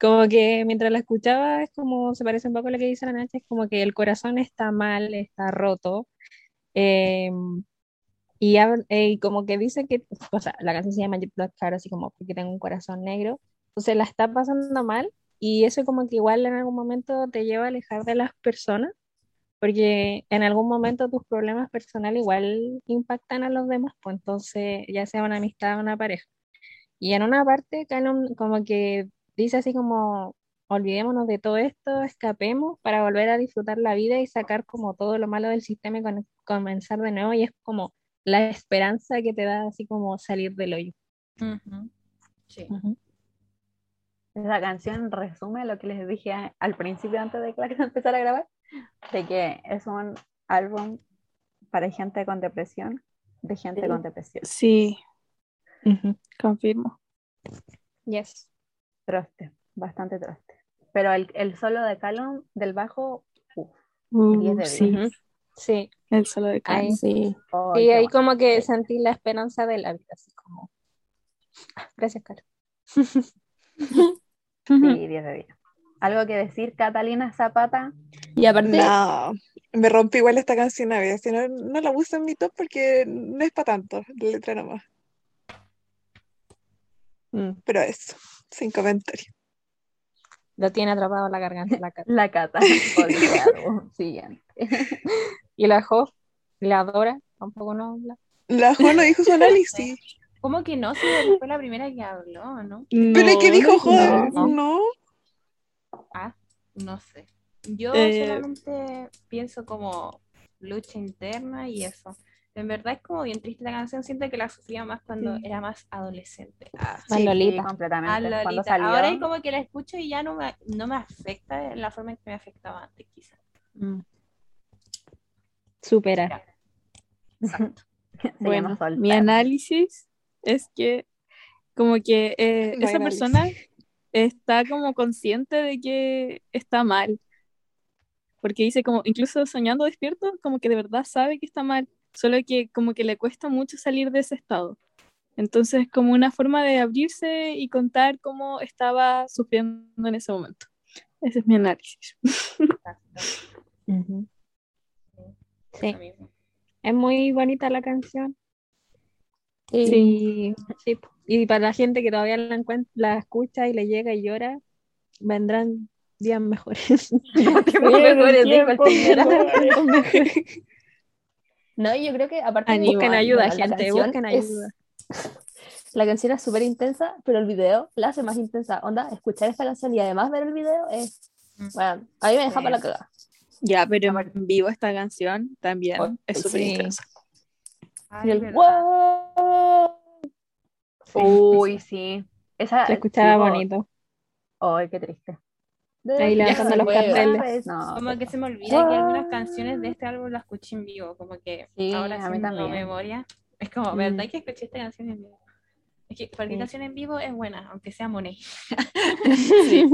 A: como que mientras la escuchaba es como, se parece un poco a lo que dice la Nacha, es como que el corazón está mal, está roto. Eh, y, y como que dice que, o sea, la canción se llama Jet Black Card, así como porque tengo un corazón negro. Entonces la está pasando mal y eso como que igual en algún momento te lleva a alejar de las personas, porque en algún momento tus problemas personales igual impactan a los demás, pues entonces ya sea una amistad o una pareja. Y en una parte, Canon como que dice así como, olvidémonos de todo esto, escapemos para volver a disfrutar la vida y sacar como todo lo malo del sistema y con- comenzar de nuevo. Y es como la esperanza que te da así como salir del hoyo.
F: Sí.
B: Esa canción resume lo que les dije a- al principio antes de que la que empezara a grabar, de que es un álbum para gente con depresión, de gente
G: Sí.
B: con depresión.
E: Sí, confirmo.
A: Yes.
B: Troste, bastante troste. Pero el, el solo de Callum del bajo, uf,
E: Uh,
B: 10 de
E: sí,
B: 10.
A: Ujú. Sí,
E: el solo de
A: Ahí.
E: Kanye.
G: Sí.
B: Oh, qué
A: ahí
B: bueno.
A: como que sentí la esperanza de la vida, así como... Ah, Gracias, Caro.
B: Sí, 10 de 10. ¿Algo que decir, Catalina Zapata?
G: Y aparte,
C: No, me rompí igual esta canción a veces. No, no la puse en mi top porque no es para tanto, la letra nomás.
A: Mm,
C: Pero eso, sin comentario.
A: Lo tiene atrapado en la garganta la Caro.
B: La Cata. Olvidado. Siguiente.
A: Y la Jo, la adora, tampoco no habla.
C: La Jo no dijo su análisis.
F: ¿Cómo que no? Si fue la primera que habló, ¿no?
C: Pero es que dijo
E: no,
C: joder,
A: no.
C: no.
F: no sé. Yo eh, solamente pienso como lucha interna y eso. En verdad es como bien triste la canción, siento que la sufría más cuando era más adolescente.
B: Ah, sí, Lolita. completamente.
F: Ahora es como que la escucho y ya no me, no me afecta en la forma en que me afectaba antes, quizás. Mm.
A: Supera.
E: bueno, mi análisis es que como que eh, esa persona está como consciente de que está mal. Porque dice como, incluso soñando despierto, como que de verdad sabe que está mal, solo que como que le cuesta mucho salir de ese estado. Entonces, como una forma de abrirse y contar cómo estaba sufriendo en ese momento. Ese es mi análisis.
A: Sí. Es muy bonita la canción. Sí. sí. Y para la gente que todavía la, la escucha y le llega y llora, vendrán días mejores.
G: No, yo creo que aparte
A: de busquen ayuda, gente, busquen ayuda.
G: la canción es súper intensa, pero el video la hace más intensa. Onda, escuchar esta canción y además ver el video es. Mm. Bueno, a mí me deja para la cagada.
E: Ya, pero en vivo esta canción también oh, es súper intensa.
B: el wow. Uy, sí. Esa,
A: Se escuchaba bonito.
B: Ay, qué triste.
A: Ahí levantando los carteles.
F: No, como que se me olvida que algunas canciones de este álbum las escuché en vivo, como que ahora a mí también. memoria. Es como, ¿verdad mm. que escuché esta canción en vivo? Es que cualquier canción en vivo es buena, aunque sea Monet.
A: sí.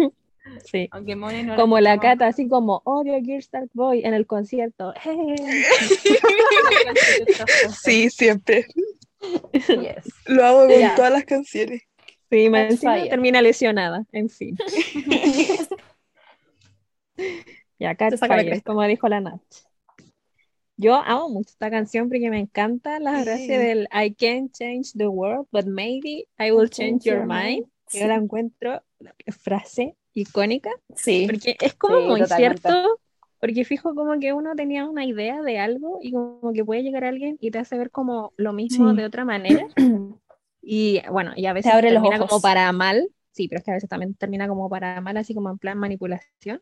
A: Sí. Aunque Monet no como la cata, así como odio Gearstar Boy en el concierto.
C: sí, siempre. Lo hago con todas las canciones.
A: Sí, me termina lesionada, en fin. Ya, Catfire, como dijo la Nach. Yo amo mucho esta canción porque me encanta la gracia del I can't change the world, but maybe I will change your mind. Yo la encuentro frase icónica. Sí. Porque es como muy cierto porque fijo como que uno tenía una idea de algo y como que puede llegar alguien y te hace ver como lo mismo de otra manera. Y bueno, y a veces termina como para mal, sí, pero es que a veces también termina como para mal, así como en plan manipulación.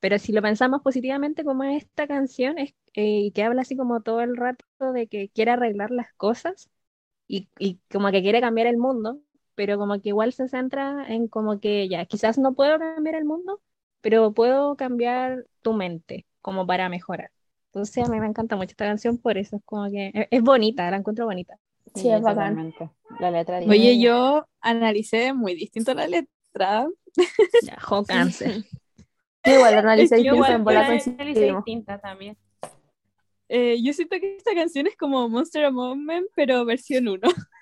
A: Pero si lo pensamos positivamente, como esta canción, es, eh, que habla así como todo el rato de que quiere arreglar las cosas y, y como que quiere cambiar el mundo, pero como que igual se centra en como que ya, quizás no puedo cambiar el mundo, pero puedo cambiar tu mente como para mejorar. Entonces a mí me encanta mucho esta canción por eso, es como que es, bonita, la encuentro bonita.
G: Sí, es bacán.
B: La letra
E: Oye, yo analicé muy distinto la letra.
A: Ya, jo cáncer.
G: igual analicé
F: distinta también.
E: Eh, yo siento que esta canción es como Monster a Moment, pero versión 1.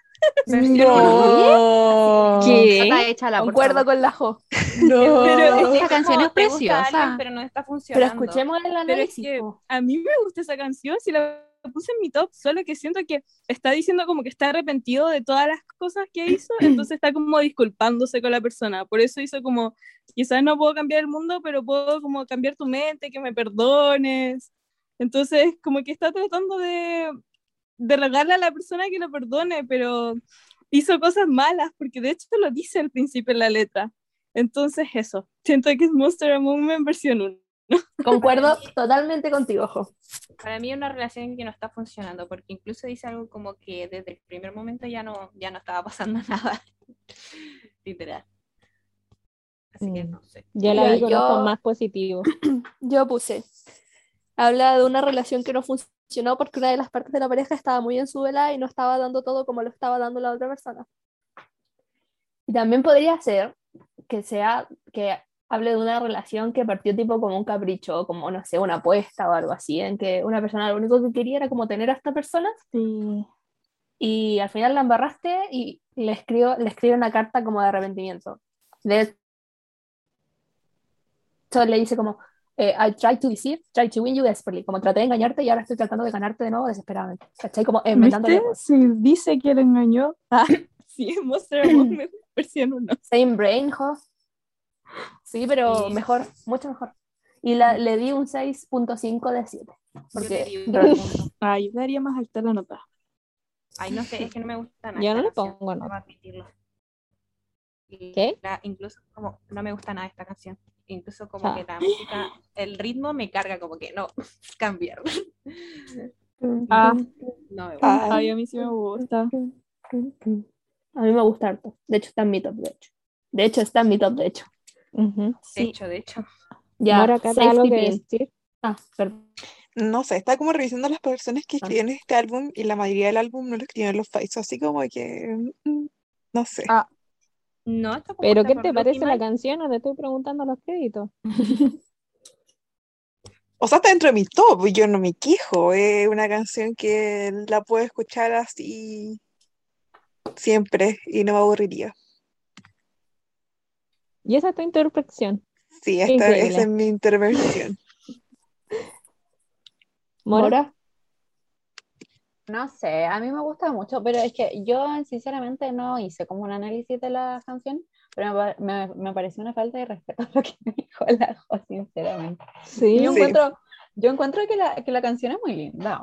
A: No. ¿Qué?
G: Concuerdo con la Jo.
B: No. Pero esta canción es preciosa.
F: pero no está funcionando.
G: Pero escuchemos el análisis.
E: Pero es que a mí me gusta esa canción, si la puse en mi top, solo que siento que está diciendo como que está arrepentido de todas las cosas que hizo, entonces está como disculpándose con la persona. Por eso hizo como, quizás no puedo cambiar el mundo, pero puedo como cambiar tu mente, que me perdones. Entonces, como que está tratando de, de regarle a la persona que lo perdone, pero hizo cosas malas, porque de hecho lo dice al principio en la letra. Entonces eso, siento que es Monster Among Men versión 1.
G: Concuerdo totalmente contigo, Jo.
F: Para mí es una relación que no está funcionando, porque incluso dice algo como que desde el primer momento ya no, ya no estaba pasando nada. Literal. Así que mm. no sé.
A: Yo la vi con más positivo.
G: Yo puse. Habla de una relación que no funciona porque una de las partes de la pareja estaba muy en su vela y no estaba dando todo como lo estaba dando la otra persona. Y también podría ser que sea que hable de una relación que partió tipo como un capricho, como no sé, una apuesta o algo así, en que una persona lo único que quería era como tener a esta persona. Y al final la embarraste y le escribo, le escribe una carta como de arrepentimiento. De hecho, le dice como, eh, I try to deceive, try to win you desperately. Como traté de engañarte y ahora estoy tratando de ganarte de nuevo desesperadamente. ¿Cachai? Como inventando.
E: Si dice que lo engañó. Ah, sí, Monster versión 1.
G: Same brain, ho. Sí, pero mejor, mucho mejor. Y la, le di un 6.5 de 7. Porque.
E: Ay, yo daría más alta la nota.
F: Ay, no sé, es que no me gusta nada.
A: Yo no le pongo nada.
F: ¿Qué? incluso como no me gusta nada esta canción. incluso como que la música, el ritmo me carga como que no, cambiar.
E: Ah, no me gusta. a mí sí me gusta.
G: A mí me gusta harto. De hecho, está en mi top, de hecho. De hecho, está en mi top, de hecho.
F: De hecho, de hecho.
A: Ya, ahora acá algo que decir.
G: Ah, perdón.
C: No sé, está como revisando las personas que ah. escriben este álbum y la mayoría del álbum no lo escriben los faces, así como que mm, no sé.
A: Ah. No, ¿Pero qué te parece la canción o te estoy preguntando los créditos?
C: o sea, está dentro de mi top, yo no me quejo, es una canción que la puedo escuchar así siempre y no me aburriría.
A: ¿Y esa es tu interpretación?
C: Sí, esta, esa es mi intervención.
A: ¿Mora?
B: No sé, a mí me gusta mucho, pero es que yo sinceramente no hice como un análisis de la canción, pero me, me, pareció una falta de respeto a lo que me dijo la sinceramente.
A: Sí,
B: yo encuentro, yo encuentro que, la, que la canción es muy linda,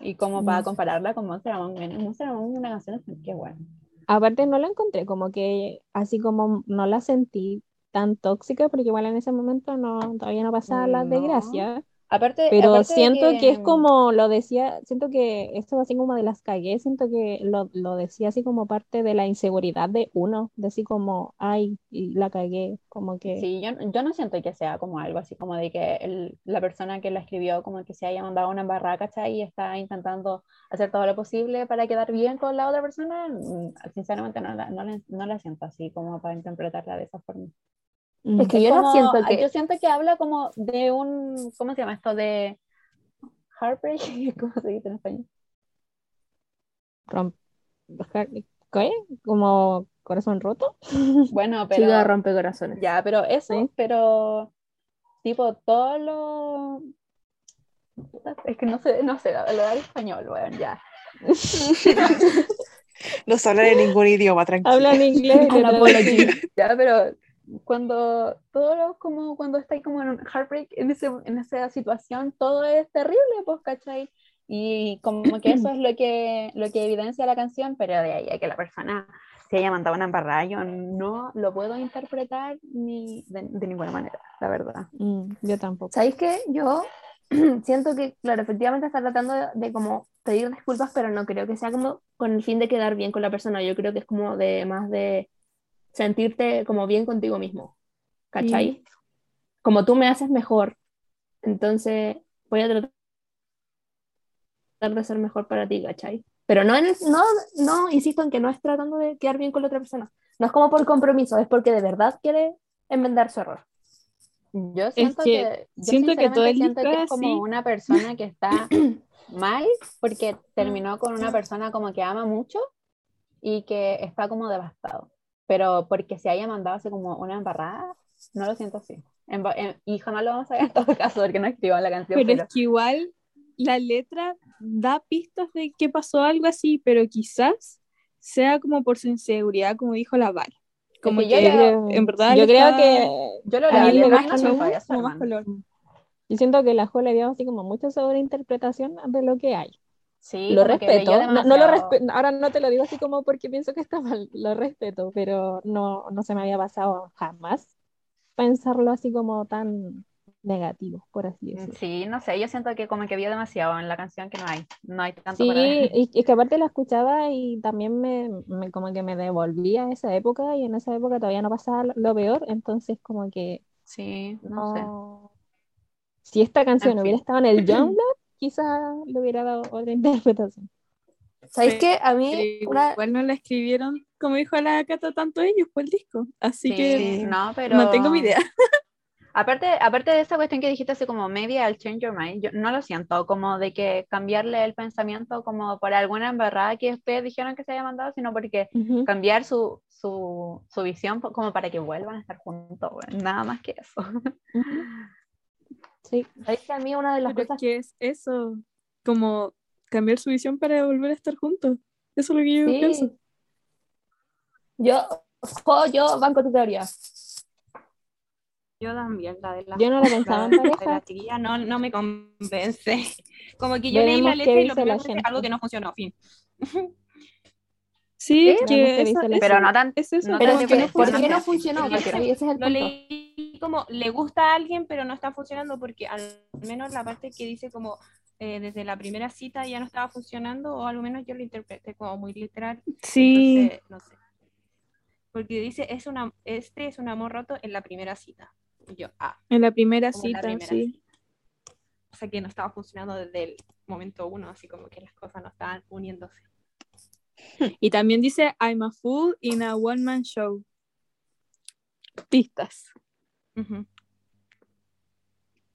B: y como para compararla con Monster Among Men, Monster Among una canción es que bueno.
A: Aparte no la encontré como que, así como no la sentí tan tóxica, porque igual en ese momento no, todavía no pasaba la desgracia.
B: Aparte,
A: pero siento que... es como lo decía, siento que esto así como de las cagué, siento que lo, lo, decía así como parte de la inseguridad de uno, de así como, ay, y la cagué, como que...
B: Sí, yo, yo no siento que sea como algo así como de que el, la persona que la escribió como que se haya mandado una barraca, ¿cachai? Y está intentando hacer todo lo posible para quedar bien con la otra persona, mm, sinceramente no la, no, no la siento así como para interpretarla de esa forma.
G: Es que yo no siento que...
B: Yo siento que habla como de un... ¿Cómo se llama esto? De... Heartbreak. ¿Cómo se dice en español?
A: ¿Qué? ¿Como corazón roto?
B: Bueno, pero...
G: Sí, rompe corazones.
B: Ya, pero eso, pero... Tipo, todo lo... Es que no sé, no sé, lo da español, bueno, ya.
C: no se habla de ningún idioma, tranquilo.
A: Habla en inglés.
B: ya, pero cuando todo como cuando estáis como en un heartbreak, en, ese, en esa situación, todo es terrible, pues, ¿cachai? Y como que eso es lo que, lo que evidencia la canción, pero de ahí a que la persona se haya mandado una embarrada, yo no lo puedo interpretar ni de, ninguna manera, la verdad.
A: Mm, yo tampoco.
G: ¿Sabéis qué? Yo siento que, claro, efectivamente está tratando de, de, como pedir disculpas, pero no creo que sea como con el fin de quedar bien con la persona. Yo creo que es como de más de sentirte como bien contigo mismo, ¿cachai? Como tú me haces mejor, entonces voy a tratar de ser mejor para ti, ¿cachai? Pero no, en no, no, insisto en que no es tratando de quedar bien con la otra persona. No es como por compromiso, es porque de verdad quiere enmendar su error.
B: Yo siento que, siento que todo el siento que es como una persona que está mal porque terminó con una persona como que ama mucho y que está como devastado pero porque se haya mandado así como una embarrada, no lo siento así. En, y jamás lo vamos a ver en todo caso porque no escribió la canción.
E: Pero, es que igual la letra da pistas de que pasó algo así, pero quizás sea como por su inseguridad, como dijo la Val. Como que, yo en verdad
A: yo creo que
B: yo lo leí más,
A: más color. Yo siento que la Jola había así como mucha sobreinterpretación de lo que hay.
B: Sí,
A: lo respeto. No, lo Ahora no te lo digo así como porque pienso que está mal, lo respeto, pero no, no se me había pasado jamás pensarlo así como tan negativo, por así decirlo.
B: Sí, no sé, yo siento que como que había demasiado en la canción que no hay, no hay tanto
A: Sí, y, y, que aparte la escuchaba y también me, me, como que me devolvía a esa época y en esa época todavía no pasaba lo peor, entonces como que...
B: Sí, no, sé.
A: Si esta canción hubiera estado en el Youngblood, quizás le hubiera dado otra interpretación.
G: ¿Sabéis que a mí
E: igual no la escribieron como dijo la Cata tanto ellos por el disco? Así que
B: no, pero...
E: mantengo mi idea.
B: Aparte, aparte de esa cuestión que dijiste así como maybe I'll change your mind, yo no lo siento como de que cambiarle el pensamiento como por alguna embarrada que ustedes dijeron que se haya mandado, sino porque cambiar su, su, su, visión como para que vuelvan a estar juntos, nada más que eso.
G: Sí, que a mí una de las cosas...
E: que es eso, como cambiar su visión para volver a estar juntos. Eso es lo que yo pienso.
G: Yo, yo banco tu teoría.
F: Yo también, la de la,
A: yo no la pensaba en
F: pareja. La no, no me convence. Como que yo leí la letra y lo primero es algo que no funcionó, fin.
E: Sí, que
B: pero no tan,
G: es eso. No pero ¿por qué no funcionó? ese es el
F: lo leí como le gusta a alguien, pero no está funcionando porque al menos la parte que dice como eh, desde la primera cita ya no estaba funcionando, o al menos yo lo interpreté como muy literal.
E: Sí.
F: Entonces, no sé. Porque dice, es una, este es un amor roto en la primera cita. Y yo, ah,
E: En la primera
F: la
E: cita,
F: primera
E: sí.
F: cita. O sea que no estaba funcionando desde el momento uno, así como que las cosas no estaban uniéndose.
E: Y también dice, I'm a fool in a one-man show. Pistas.
F: Ujú.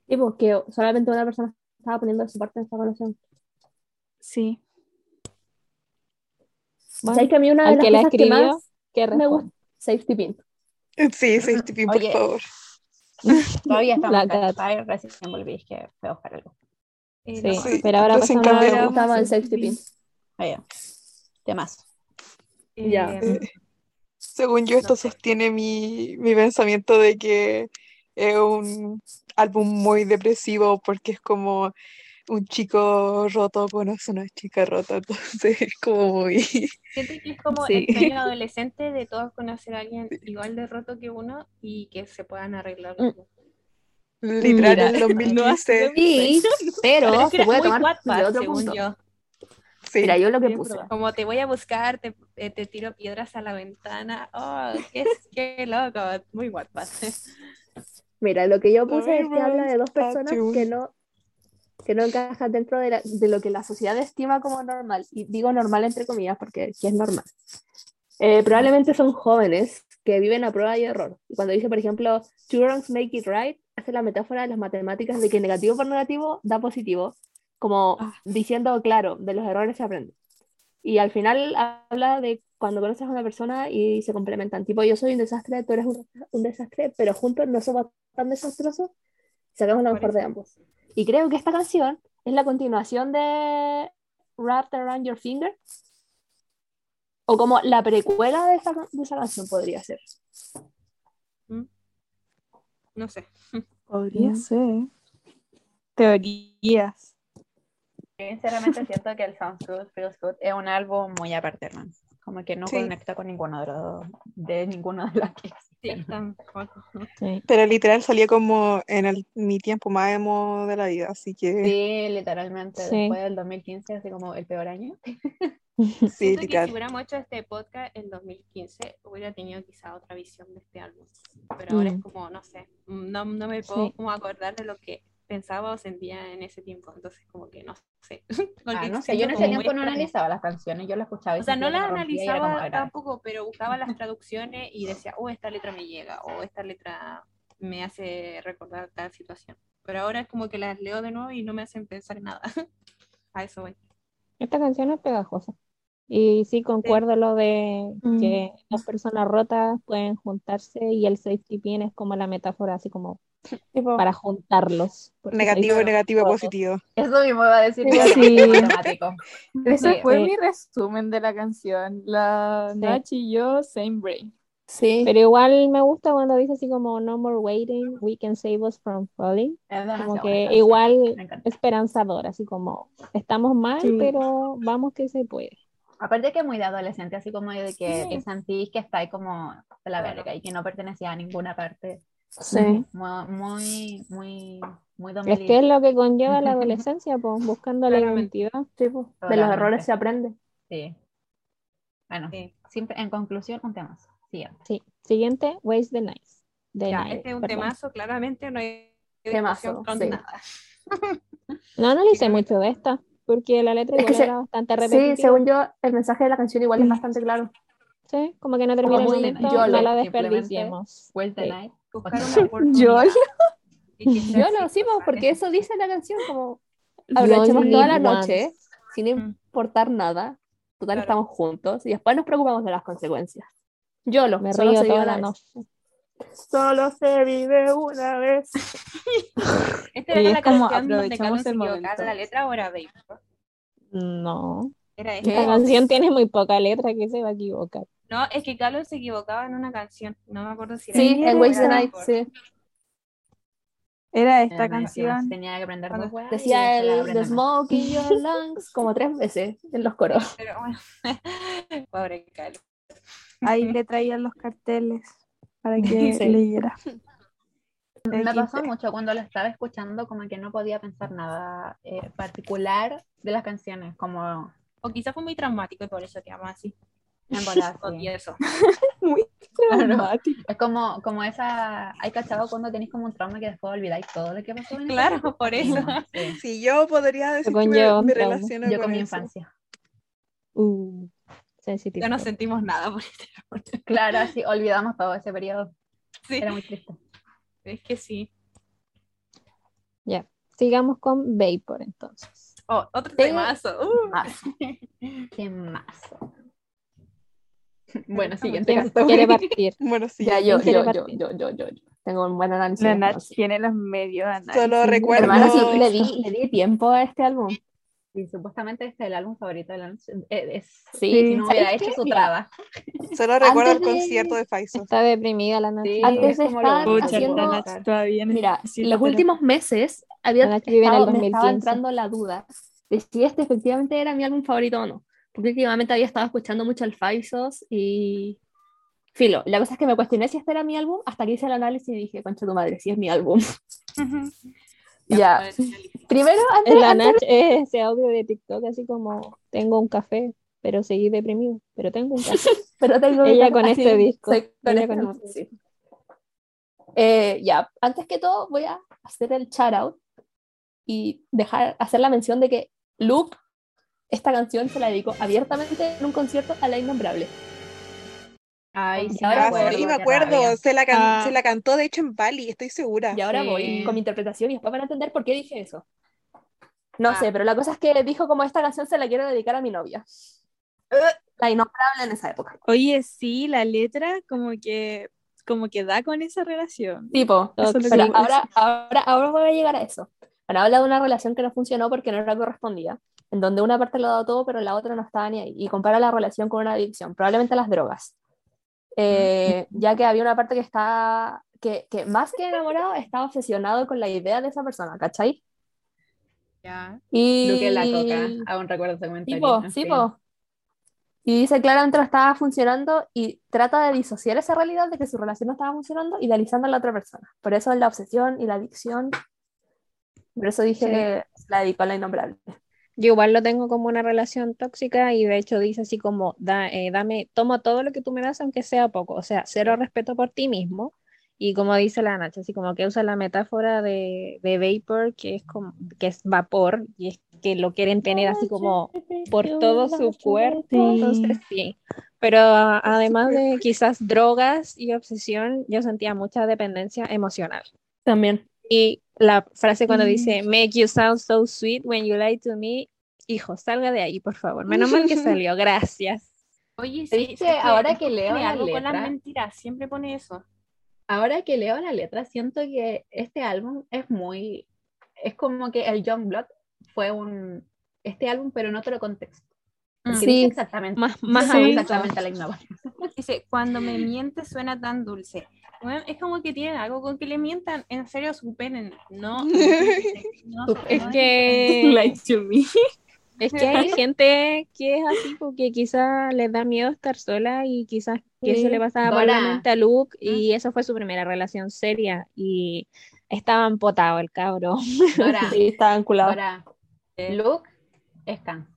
G: Y pues que solamente una persona estaba poniendo de su parte en esta relación.
E: Sí.
A: Bueno,
G: ¿Sabes que a mí una de las
A: que
G: cosas que
A: escribió,
G: más
A: que
G: me gusta, safety pin.
C: Sí, safety pin, por
B: Oye.
C: favor.
B: Todavía estamos. Catfire, recién volví, es que fue a buscar algo.
A: Sí,
F: no,
C: Sí,
A: pero ahora
C: recién
A: pasamos
C: cambiamos.
A: a
G: Me gustaba el safety pin.
B: Vaya. Temas.
F: eh,
G: Ya.
C: Eh, Según yo, esto
F: No sé.
C: sostiene mi, mi pensamiento de que es un álbum muy depresivo porque es como un chico roto conoce a una chica rota, entonces es como muy...
F: Siento que es como
E: Sí.
F: el sueño adolescente de todos conocer a alguien igual de roto que uno y que se puedan arreglar los dos.
C: Literal,
G: Mira,
C: en el 2015.
G: Sí, pero, se
F: era
G: puede
F: muy
G: tomar
F: Wattpad,
G: de otro
F: según
G: punto.
F: yo.
C: Sí.
G: Mira, yo lo que
E: Sí,
G: puse.
F: Como te voy a buscar, te, eh, te tiro piedras a la ventana. Oh, qué, qué loco, muy Wattpad.
G: Mira, lo que yo puse es que habla de dos personas que no, que no encajan dentro de, la- de lo que la sociedad estima como normal. Y digo normal entre comillas porque aquí es normal. Eh, probablemente son jóvenes que viven a prueba y error. Y cuando dice, por ejemplo, two wrongs make it right, hace la metáfora de las matemáticas de que negativo por negativo da positivo, como
E: Ah.
G: diciendo, claro, de los errores se aprende. Y al final habla de cuando conoces a una persona y se complementan. Tipo, yo soy un desastre, tú eres un, un desastre, pero juntos no somos tan desastrosos. Sacamos lo mejor de ambos. Y creo que esta canción es la continuación de Wrapped Around Your Finger. O como la precuela de esa, de esa canción podría ser.
F: No sé.
E: Podría
A: Mm.
E: ser. Teorías.
B: Yo sinceramente siento que el Sounds Good, Feels Good es un álbum muy aparte, hermano. Como que no
C: Sí.
B: conecta con ninguno de los de ninguno de los que
F: Sí,
B: existen.
F: tampoco.
A: Sí.
C: Pero literal salía como en el, mi tiempo más emo de la vida, así que
B: Sí, literalmente,
A: Sí.
B: después del 2015, así como el peor año.
C: sí,
F: Siento que si
C: literal.
F: hubiéramos hecho este podcast en 2015, hubiera tenido quizá otra visión de este álbum. Pero ahora
A: Mm.
F: es como, no sé, no, no me puedo
A: Sí.
F: como acordar de lo que pensaba o sentía en ese tiempo. Entonces, como que no sé.
B: Ah, no sé, yo en ese tiempo no analizaba las canciones, yo las escuchaba y
F: O sea, no las analizaba tampoco, pero buscaba las traducciones y decía, oh, esta letra me llega, o esta letra me hace recordar tal situación. Pero ahora es como que las leo de nuevo y no me hacen pensar en nada. A eso voy.
A: Esta canción es pegajosa. Y sí, concuerdo lo de
E: Mm.
A: que las personas rotas pueden juntarse y el safety pin es como la metáfora así como
G: Tipo,
A: para juntarlos.
C: Negativo, negativo,
A: rotos.
C: positivo.
B: Eso mismo iba a decir yo,
E: Sí. Ese
B: Sí.
E: fue
A: Sí.
E: mi resumen de la canción. La
A: Sí.
E: Nach y yo, same brain.
G: sí.
A: Pero igual me gusta cuando dice así como no more waiting, we can save us from falling.
B: Es
A: Como que igual esperanzador, así como estamos mal,
E: Sí.
A: pero vamos que se puede.
B: Aparte que es muy de adolescente, así como de que
A: Sí.
B: te sentís que estáis como de la verga y que no pertenecía a ninguna parte.
G: Sí.
B: Muy, muy, muy,
A: Es
B: 2010.
A: que es lo que conlleva la adolescencia, pues, buscando la identidad.
G: Sí, po. De los errores se aprende.
B: Sí. Bueno,
F: Sí.
B: siempre en conclusión, un tema. Siguiente.
A: Sí. Siguiente, Waste the Nice. The
F: Ya,
A: Night,
F: este es un
A: perdón.
F: temazo, claramente no hay
G: Temazo,
F: con
G: sí.
F: nada.
A: No analicé mucho de esta, porque la letra
G: Es que
A: igual
G: se-
A: era bastante
G: Sí,
A: repetitiva.
G: según yo, el mensaje de la canción igual es bastante claro.
A: Sí, como que no termina el
G: muy
A: momento, no la desperdiciemos.
B: Where's the
A: Sí.
B: night?
F: Buscar
B: Yo-
F: una oportunidad.
G: Lo sí,
F: exitosa.
G: porque eso dice la canción, como aprovechemos toda la noche
A: once.
G: sin
F: Mm.
G: importar nada. Total,
F: Claro.
G: estamos juntos y después nos preocupamos de las consecuencias. Yo lo
A: Me río toda la noche.
G: Solo se vive una vez.
F: Esta era
E: es
F: la
E: como
F: canción donde
E: aprovechamos
F: Carlos se
E: el momento.
F: la letra o era Babe.
A: No.
F: Era
A: Esta
F: esta.
A: canción tiene muy poca letra que se va a equivocar.
F: No, es que Carlos se equivocaba en una canción. No me acuerdo si era
G: Sí, en Waste the
F: era
G: Night, sí.
E: Era esta canción.
B: Tenía que aprender dos weas
G: Decía
B: la
G: el The. Smoke in Your Lungs como tres veces en los coros.
F: Pero bueno, pobre Carlos.
E: Ahí le traían los carteles para que
G: Sí.
E: leyera.
B: Me pasó mucho cuando lo estaba escuchando, como que no podía pensar nada eh, particular de las canciones, como...
F: O quizás fue muy traumático y por eso te amo así.
B: Volar,
F: Y eso.
E: Muy traumático.
B: Es como, como esa... Hay cachado cuando tenéis como un trauma que después olvidáis todo lo que pasó en
F: Claro, por eso.
B: Sí.
C: Si yo podría decir que
A: conlleva
C: me, relaciono
B: Yo
C: con
B: con mi
C: eso.
B: infancia.
A: Uh.
F: Ya no sentimos nada por este.
B: Claro, así olvidamos todo ese periodo.
F: Sí,
B: Era muy triste.
F: es que sí.
A: Ya. Sigamos con Vapor entonces.
F: Oh, otro temazo. Uh.
B: Más. ¿Qué más? Bueno, siguiente
A: ¿Quién
B: caso.
A: quiere partir?
C: Bueno, sí.
B: Ya, yo, yo, yo, yo, yo, yo, yo. Tengo un buen análisis.
E: La Nat tiene los medios análisis.
C: Solo recuerdo-
B: Hermano, sí, le di, le di tiempo a este álbum. Y supuestamente este es el álbum favorito de la noche. Eh, es,
E: Sí.
B: si no hubiera
G: ¿Sabes
B: hecho su trabajo.
C: Solo recuerdo el concierto de Faiso.
A: Está deprimida la noche.
B: Sí,
G: Antes
B: es
G: de
B: como
G: estar
B: lo
G: haciendo-
E: todavía
G: Mira, los últimos meses había
A: vive en el
G: estado- me
A: 2015.
G: estaba entrando la duda de si este efectivamente era mi álbum favorito o no. Porque últimamente había estado escuchando mucho el Faisos y... Filo, la cosa es que me cuestioné si este era mi álbum hasta que hice el análisis y dije, concha tu madre, si es mi álbum. ya. Primero, antes,
A: En la
G: antes-
A: es ese audio de TikTok así como tengo un café, pero seguí deprimido, pero tengo un café.
G: pero tengo
A: Ella con este disco.
G: con
A: Ella
G: este
A: con
G: álbum, sí. Eh, ya, antes que todo voy a hacer el shout out y dejar, hacer la mención de que Luke, esta canción se la dedicó abiertamente en un concierto a la innombrable.
B: Ay, sí,
G: ahora
C: Ah,
G: voy,
C: sí, me acuerdo. Se la, can-
E: Ah.
C: se la cantó, de hecho, en Bali, estoy segura.
G: Y ahora
B: Sí.
G: voy con mi interpretación y después van a entender por qué dije eso. No
F: Ah.
G: sé, pero la cosa es que dijo como esta canción se la quiero dedicar a mi novia. La innombrable en esa época.
E: Oye, sí, la letra como que, como que da con esa relación.
G: Tipo, pero ahora, ahora, ahora voy a llegar a eso. Bueno, habla de una relación que no funcionó porque no era correspondida, en donde una parte lo daba todo, pero la otra no estaba ni ahí. Y compara la relación con una adicción, probablemente a las drogas. Eh, ya que había una parte que está, que, que más que enamorado, estaba obsesionado con la idea de esa persona, ¿cachai?
F: Ya.
G: Y...
B: Luke la toca. Aún recuerdo ese comentario.
G: Tipo, sí,
B: fin.
G: po. Y dice claramente no estaba funcionando y trata de disociar esa realidad de que su relación no estaba funcionando idealizando a la otra persona. Por eso la obsesión y la adicción. Por eso dije
A: Sí.
G: que la dedicó a la innombrable.
A: Yo igual lo tengo como una relación tóxica y de hecho dice así como, da, eh, dame, tomo todo lo que tú me das aunque sea poco, o sea, cero respeto por ti mismo. Y como dice la Nacha, así como que usa la metáfora de, de vapor, que es como, que es vapor, y es que lo quieren tener así como por todo su cuerpo, entonces sí. Pero además de quizás drogas y obsesión, yo sentía mucha dependencia emocional.
G: También.
A: Y la frase cuando
E: Mm.
A: dice, make you sound so sweet when you lie to me, hijo, salga de ahí, por favor. Menos mal que salió, gracias.
F: Oye,
B: ¿Viste?
F: sí, ¿sabes qué?
B: Ahora que leo la
F: algo con las
B: letra-
F: mentiras, siempre pone eso.
B: Ahora que leo la letra, siento que este álbum es muy. Es como que el Young Blood fue un. Este álbum, pero en otro contexto. Porque
G: Sí.
B: dice exactamente.
A: Más, más aún.
B: exactamente la ignorancia.
F: Dice, cuando me mientes suena tan dulce. Bueno, es como que tienen algo con que le mientan. En serio, superen. No. no, no,
A: Es que,
E: Like to me.
A: es que hay gente que es así porque quizás les da miedo estar sola y quizás que eso
G: Sí.
A: le pasaba por la
B: Dora.
A: mente a Luke y eso fue su primera relación seria y estaba empotado el cabro.
B: Ahora,
G: Sí, estaba vinculado.
B: ahora, Luke es Can.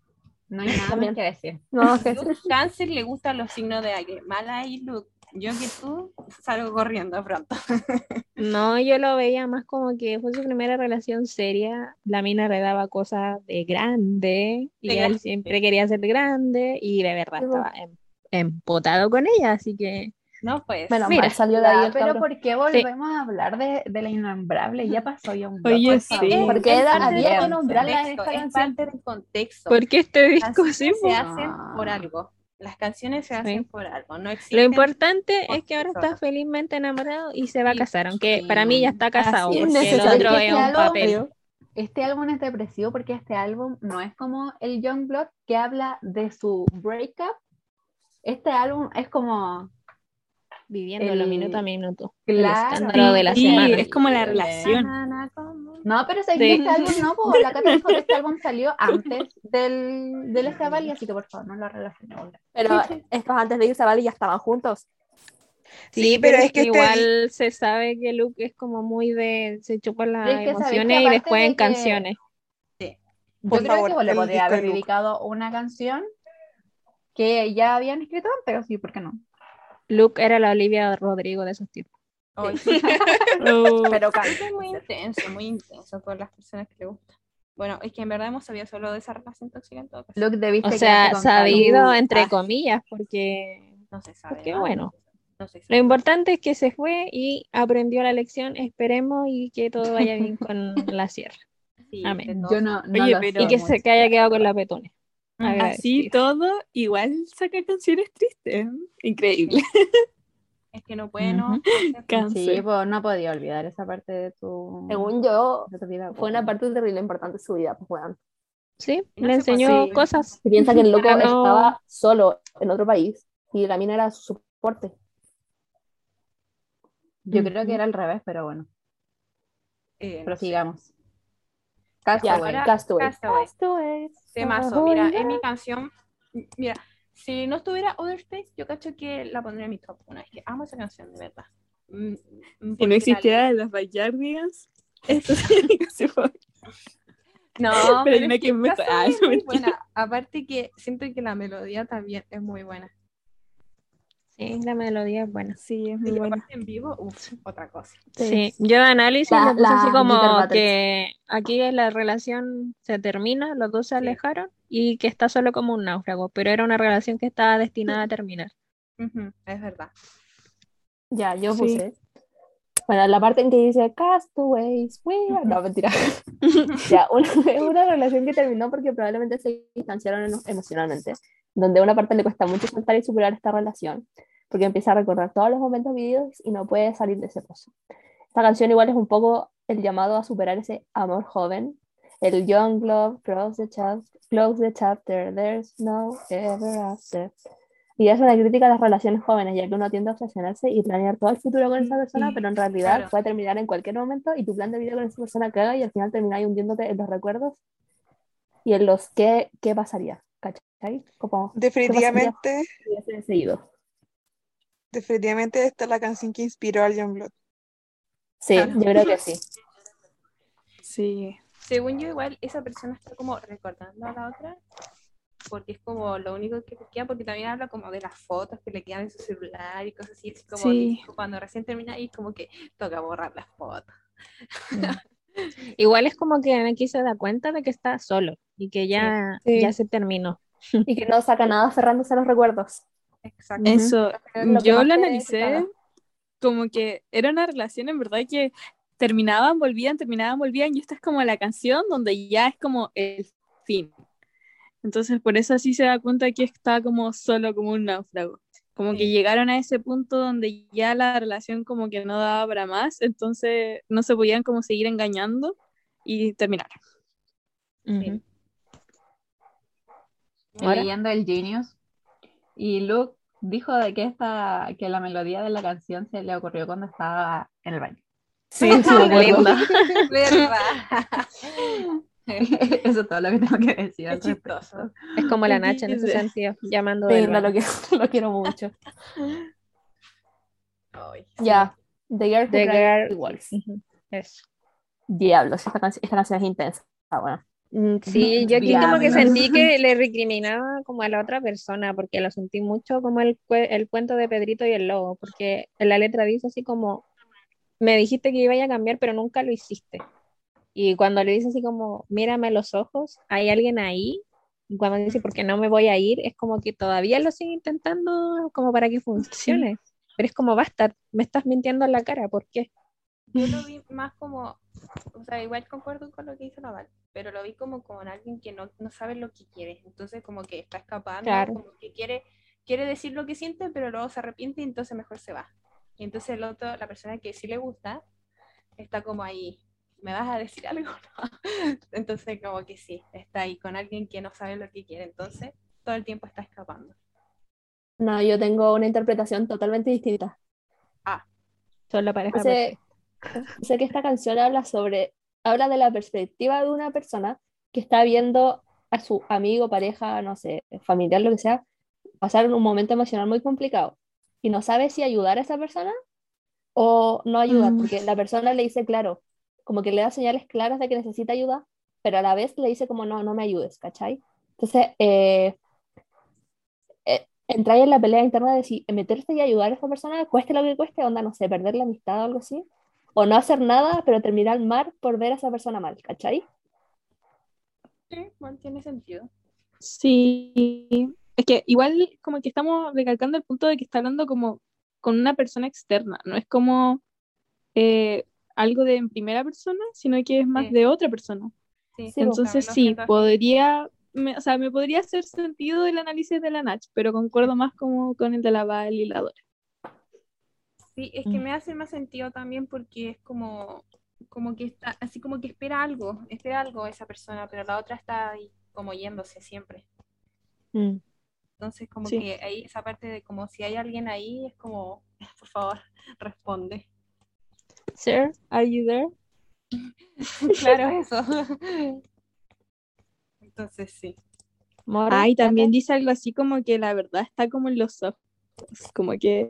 B: No hay nada más que decir.
G: No,
F: Luke Cáncer le gustan los signos de aire. Mala ahí, Luke. Yo que tú salgo corriendo pronto.
A: No, yo lo veía más como que fue su primera relación seria. La mina le daba cosas de grande y
F: De
A: él
F: grande.
A: siempre quería ser grande y de verdad
G: Sí,
A: estaba em- empotado con ella, así que
F: No, pues.
G: Menos
A: Mira,
G: mal salió de ahí
B: Ya,
G: el
B: pero
G: cabro.
B: ¿por qué volvemos a hablar de, de la innombrable? Ya pasó Young Blood.
E: Oye,
B: por
E: sí.
G: era-
F: parte
G: había que nombrarla en esta
F: Es
G: canción.
F: parte del contexto.
A: porque este
F: Las
A: disco sí,
F: canciones se hacen por algo. Las canciones se hacen por algo. No
A: Lo
F: existen.
A: importante es que ahora está felizmente enamorado y se va a casar, aunque
B: sí.
A: para mí ya está casado,
G: Así es
A: porque el otro
B: que
A: es un
B: sea lo
A: papel.
B: Este álbum es depresivo porque este álbum no es como el Young Blood que habla de su breakup. Este álbum es como
A: Viviéndolo
B: El-
A: minuto a minuto. El
B: Claro.
A: escándalo de la
E: Sí,
A: semana.
E: es como la relación.
B: No, pero
A: Sí.
B: que este álbum no, po, la Cata dijo que este álbum salió antes del, del Esteban, así que por favor no lo relacionemos.
G: Pero estos antes de irse a Bali ya estaban juntos.
C: Sí, pero es que este-
A: igual se sabe que Luke es como muy de se chupa las
B: Es que sabéis que
A: emociones y después
B: de
A: en
B: que-
A: canciones.
B: Yo
C: Por
B: creo
C: favor,
B: que le podría haber
C: Luke.
B: dedicado una canción que ya habían escrito antes, sí, ¿por qué no?
A: Luke era la Olivia Rodrigo de esos
B: Pero
F: Es muy intenso, muy intenso por las personas que le gustan. Bueno, es que en verdad hemos sabido solo de esa relación tóxica en todo caso.
B: Luke debiste
A: O sea, sabido
B: Carlos.
A: entre
B: Ah,
A: comillas, porque
F: No se sabe.
A: Porque
F: ¿no?
A: bueno.
F: No se
A: lo
F: sabe.
A: importante es que se fue y aprendió la lección, esperemos, y que todo vaya bien con la sierra.
F: Sí,
A: Amén.
B: Yo no, no
E: Oye,
B: lo
E: pero-
A: Y que se que haya quedado con la petone.
E: Así todo, igual saca canciones tristes. Increíble.
F: Es que no puede, ¿no?
B: Sí, pues no podía olvidar esa parte de tu,
G: Según yo,
B: de tu vida.
G: fue una parte terrible importante de su vida, pues weón.
A: Sí,
F: No
A: le
F: se
A: enseñó
E: sí.
A: cosas.
G: Se piensa que el loco
A: no-
G: estaba solo en otro país y la mina era su soporte.
B: Yo creo que era al revés, pero bueno,
F: Eh, no sé.
B: prosigamos.
G: Ya,
B: Castaway.
G: Castaway.
F: Castaway.
G: Castaway.
F: Temazo. Mira, es mi canción. Mira, si no estuviera Other Space, yo cacho que la pondría en mi top 1. Es que amo esa canción, de verdad. Mm, mm,
E: Si no existiera las Bayardigas, esto sería favorita.
F: No,
E: Pero
F: pero, es que
E: me- Ah,
F: buena. Aparte que siento que la melodía también es muy buena.
A: Sí, la melodía es buena.
E: Sí, es
F: Y
E: muy buena.
F: aparte en vivo, uff, otra cosa.
A: Sí, yo de análisis
G: La-
A: le puse así como que aquí la relación se termina, los dos se alejaron y que está solo como un náufrago, pero era una relación que estaba destinada a terminar.
F: Ujú, es verdad.
G: Ya, yo
E: Sí.
G: puse. Bueno, la parte en que dice Castaways, we are-". No, mentira. ya, una, es una relación que terminó porque probablemente se distanciaron emo- emocionalmente, donde a una parte le cuesta mucho soltar y superar esta relación, porque empieza a recordar todos los momentos vividos y no puede salir de ese pozo. Esta canción igual es un poco el llamado a superar ese amor joven, el young love, close the, chap- close the chapter, there's no ever after. Y es una crítica a las relaciones jóvenes, ya que uno tiende a obsesionarse y planear todo el futuro con esa persona,
E: Sí,
G: pero en realidad
F: claro.
G: puede terminar en cualquier momento y tu plan de vida con esa persona caga y al final termináis hundiéndote en los recuerdos y en los qué, qué pasaría, ¿cachai? Como
C: Definitivamente,
G: si hubiese seguido.
C: Definitivamente esta es la canción que inspiró al Youngblood.
G: Sí,
F: Claro.
G: yo creo que sí.
E: Sí.
F: Según yo, igual esa persona está como recordando a la otra, porque es como lo único que le queda, porque también habla como de las fotos que le quedan en su celular y cosas así, como
E: Sí.
F: cuando recién termina y como que toca borrar las fotos.
A: Igual es como que aquí se da cuenta de que está solo y que ya,
G: Sí.
A: ya se terminó.
G: Y que no saca nada aferrándose a los recuerdos.
F: Exacto.
E: Eso,
G: lo que
E: yo lo analicé como que era una relación en verdad que terminaban, volvían, terminaban, volvían, y esta es como la canción donde ya es como el fin. Entonces, por eso así se da cuenta que está como solo, como un náufrago. Como que
F: Sí.
E: llegaron a ese punto donde ya la relación como que no daba para más, entonces no se podían como seguir engañando y terminaron.
A: Ujú.
B: Estoy leyendo el Genius y Luke dijo de que esta que la melodía de la canción se le ocurrió cuando estaba en el baño.
G: Sí, sí.
B: Eso es todo lo que tengo que decir.
F: Qué chistoso.
A: Es como la Nacha en ese sentido, llamando
G: Sí, no, lo, quiero, lo quiero mucho. Ya, The Girl Who
A: The Girl-
G: Wolf.
A: Eso.
G: Diablos, esta, canción esta canción es intensa. Ah, bueno.
A: Mm, Sí, yo aquí como que sentí que le recriminaba como a la otra persona, porque lo sentí mucho como el, el cuento de Pedrito y el lobo, porque en la letra dice así como, me dijiste que iba a cambiar, pero nunca lo hiciste. Y cuando le dice así como, mírame a los ojos, hay alguien ahí, y cuando dice, porque no me voy a ir, es como que todavía lo sigue intentando como para que funcione. Pero es como, basta, me estás mintiendo en la cara, ¿por qué?
F: Yo lo vi más como, o sea, igual concuerdo con lo que dice Naval, pero lo vi como con alguien que no, no sabe lo que quiere, entonces como que está escapando,
A: Claro.
F: como que quiere, quiere decir lo que siente, pero luego se arrepiente y entonces mejor se va. Y entonces el otro, la persona que sí le gusta, está como ahí, ¿me vas a decir algo? No. Entonces como que sí, está ahí con alguien que no sabe lo que quiere, entonces todo el tiempo está escapando.
G: No, yo tengo una interpretación totalmente distinta.
A: Son la pareja
G: Sé, sé que esta canción habla sobre, habla de la perspectiva de una persona que está viendo a su amigo, pareja, no sé, familiar, lo que sea, pasar un momento emocional muy complicado. y no sabe si ayudar a esa persona o no ayudar,
A: Mm.
G: porque la persona le dice claro, como que le da señales claras de que necesita ayuda, pero a la vez le dice como no, no me ayudes, ¿cachai? Entonces, eh, eh, entrar en la pelea interna de si meterse y ayudar a esa persona, cueste lo que cueste, onda, no sé, perder la amistad o algo así, o no hacer nada, pero terminar mal por ver a esa persona mal, ¿cachai?
F: Sí, bueno, tiene sentido.
E: Sí, es que igual como que estamos recalcando el punto de que está hablando como con una persona externa, no es como eh, algo de en primera persona, sino que es más
F: Sí.
E: de otra persona.
F: Sí,
G: Sí,
E: Entonces sí, podría, me- o sea, me podría hacer sentido el análisis de la Nach, pero concuerdo más como con el de la Val y la Dora.
F: Sí, es que
G: Mm.
F: me hace más sentido también porque es como, como que está, así como que espera algo, espera algo esa persona, pero la otra está ahí como yéndose siempre.
G: Mm.
F: Entonces como
E: Sí.
F: que ahí esa parte de como si hay alguien ahí es como, por favor, responde.
A: Sir, are you there?
F: Claro, eso. Entonces sí.
A: Mora,
E: Ah, y también dice algo así como que la verdad está como en los ojos, como que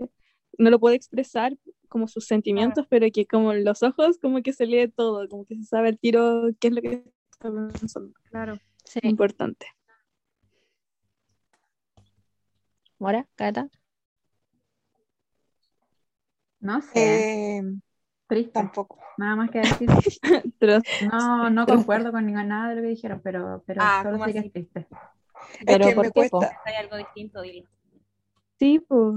E: no lo puede expresar como sus sentimientos, pero que como en los ojos como que se lee todo, como que se sabe el tiro qué es lo que está pensando.
F: Claro.
A: Sí.
E: Importante.
A: Mora, Cata.
B: No sé,
C: Eh,
B: triste.
C: tampoco.
B: Nada más que decir. No, no concuerdo con ninguna- nada de lo que dijeron, pero, pero
F: Ah,
B: solo
F: ¿cómo
B: sé que es triste.
C: Es
A: Pero
C: que
A: ¿por
C: me
A: qué, po?
C: cuesta.
F: Hay algo distinto, dilo.
E: sí, pues.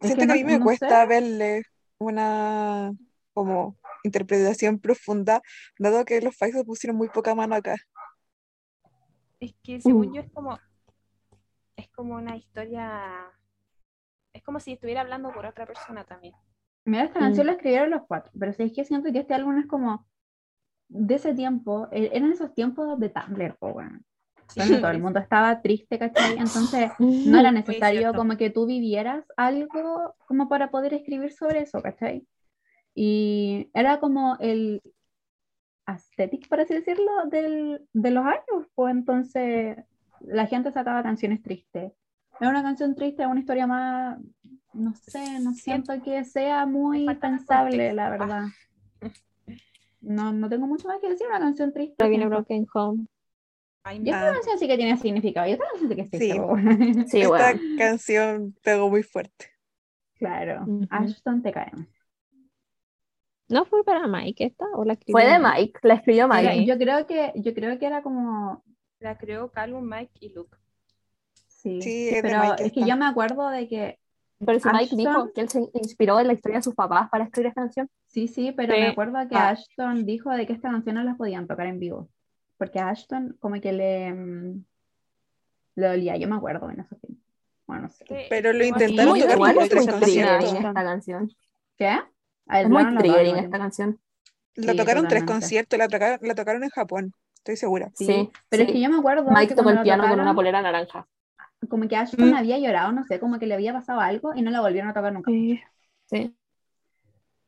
C: Siento
B: que
C: a mí me
B: no
C: cuesta
B: sé.
C: verle una como interpretación profunda, dado que los Faisal pusieron muy poca mano acá.
F: Es que según
G: Uh.
F: yo es como, es como una historia, es como si estuviera hablando por otra persona también.
B: Mira, esta
G: Mm.
B: canción la escribieron los cuatro, pero si es que siento que este álbum es como de ese tiempo, e- eran esos tiempos de Tumblr, po, weón, donde todo el mundo estaba triste, ¿cachai? Entonces no era necesario como que tú vivieras algo como para poder escribir sobre eso, ¿cachai? Y era como el aesthetic, por así decirlo, del, de los años, pues entonces la gente sacaba canciones tristes. Era una canción triste, una historia más, no sé, no siento que sea muy pensable, la
F: Ah.
B: verdad. No, no tengo mucho más que decir, una canción triste.
A: Viene. Broken Home.
F: Me-
B: esta canción sí que tiene significado, y esta canción sí que es triste,
C: Sí.
G: Sí,
C: Esta
G: bueno.
C: canción pegó muy fuerte.
B: Claro. Ashton te caemos.
A: ¿No fue para Mike esta? ¿O la
G: Fue de
A: escribió
G: Mike, la escribió Mike.
B: Mira, yo creo que, yo creo que era como
F: la creó Calvin, Mike y Luke.
B: Sí,
C: Sí, es de
B: pero
C: Mike
B: es que yo me acuerdo de que,
G: Pero si Mike dijo que él se inspiró en la historia de sus papás para escribir esta canción.
B: sí, sí, pero
A: Sí.
B: me acuerdo que
A: Ah.
B: Ashton dijo de que esta canción no las podían tocar en vivo, porque a Ashton como que le, mm, le dolía, yo me acuerdo en esos tiempos. Bueno, no sé.
F: Sí,
C: Pero lo intentaron
G: Muy,
C: tocar
G: igual es
C: tres
G: muy
C: conciertos.
G: triggering esta canción.
B: ¿Qué? Él
G: Es muy
B: al
G: triggering esta canción.
C: La
B: Sí,
C: tocaron tres conciertos, la tocaron, la tocaron en Japón, estoy segura.
B: Sí,
G: Sí,
B: pero
G: sí.
B: es que yo me acuerdo
G: Mike
B: que
G: tocó el piano con una
B: tocaron,
G: polera naranja.
B: como que Ashton
E: Mm.
B: había llorado, no sé, como que le había pasado algo y no la volvieron a tocar nunca.
E: Sí.
G: Sí.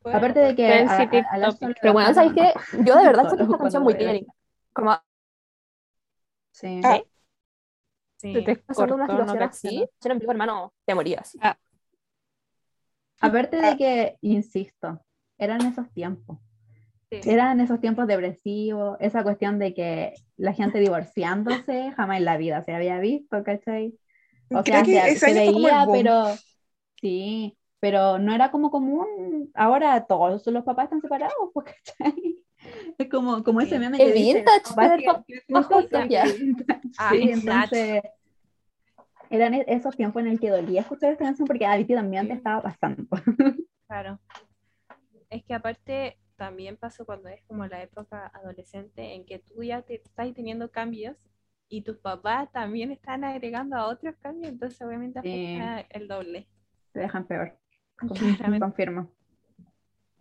F: Bueno,
B: Aparte de que a- a- a
G: Pero bueno, ¿sabes qué? Yo de verdad
B: Solo
G: siento esta canción muy
B: ver.
G: triggering. Como
B: Sí.
C: Ah,
F: sí.
A: Te
G: pasando una
A: cortó, no
G: situación
A: caché.
G: así, yo en vivo, hermano, te morías.
B: Aparte
C: Ah.
B: de que, insisto, eran esos tiempos.
F: Sí.
B: Eran esos tiempos depresivos, esa cuestión de que la gente divorciándose jamás en la vida se había visto, ¿cachai? O
C: Creo
B: sea,
C: que
B: se, se veía, pero sí, pero no era como común. Ahora todos los papás están separados, pues, ¿cachai? Es como, como ese meme
G: El
B: que-.
F: Ah, vintage.
B: entonces eran e- esos tiempos en el que dolía escuchar esta canción porque a ti también te estaba pasando.
F: Claro. Es que aparte también pasó cuando es como la época adolescente en que tú ya te estás teniendo cambios y tus papás también están agregando a otros cambios, entonces obviamente
B: Sí.
F: afecta el doble.
B: Te dejan peor. Confirmo.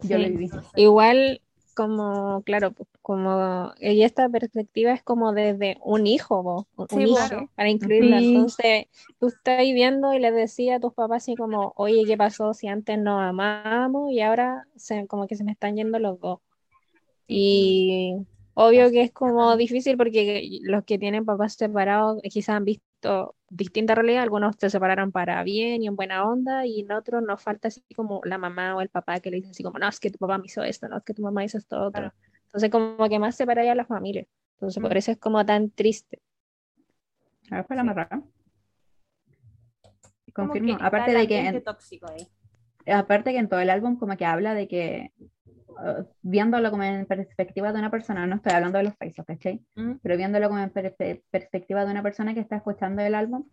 B: Yo lo
A: Sí.
B: viví.
F: Entonces,
A: Igual, como, claro, como, y esta perspectiva es como desde un hijo, po, un
F: Sí,
A: hijo,
F: claro.
A: para incluirla.
E: Sí.
A: Entonces, tú estás viendo y le decías a tus papás así como, oye, ¿qué pasó si antes nos amábamos y ahora se, como que se me están yendo los dos? Y obvio que es como difícil porque los que tienen papás separados quizás han visto visto distinta realidad, algunos se separaron para bien y en buena onda, y en otros nos falta así como la mamá o el papá que le dicen así como, no, es que tu papá me hizo esto, no, es que tu mamá hizo esto otro. Entonces como que más separa ya a la familia. Entonces por eso es como tan triste.
B: A ver, para sí. Confirmo, aparte de que... En, Aparte que en todo el álbum como que habla de que uh, viéndolo como en perspectiva de una persona, no estoy hablando de los países, ¿cachai? Mm. Pero viéndolo como en perspectiva de una persona que está escuchando el álbum,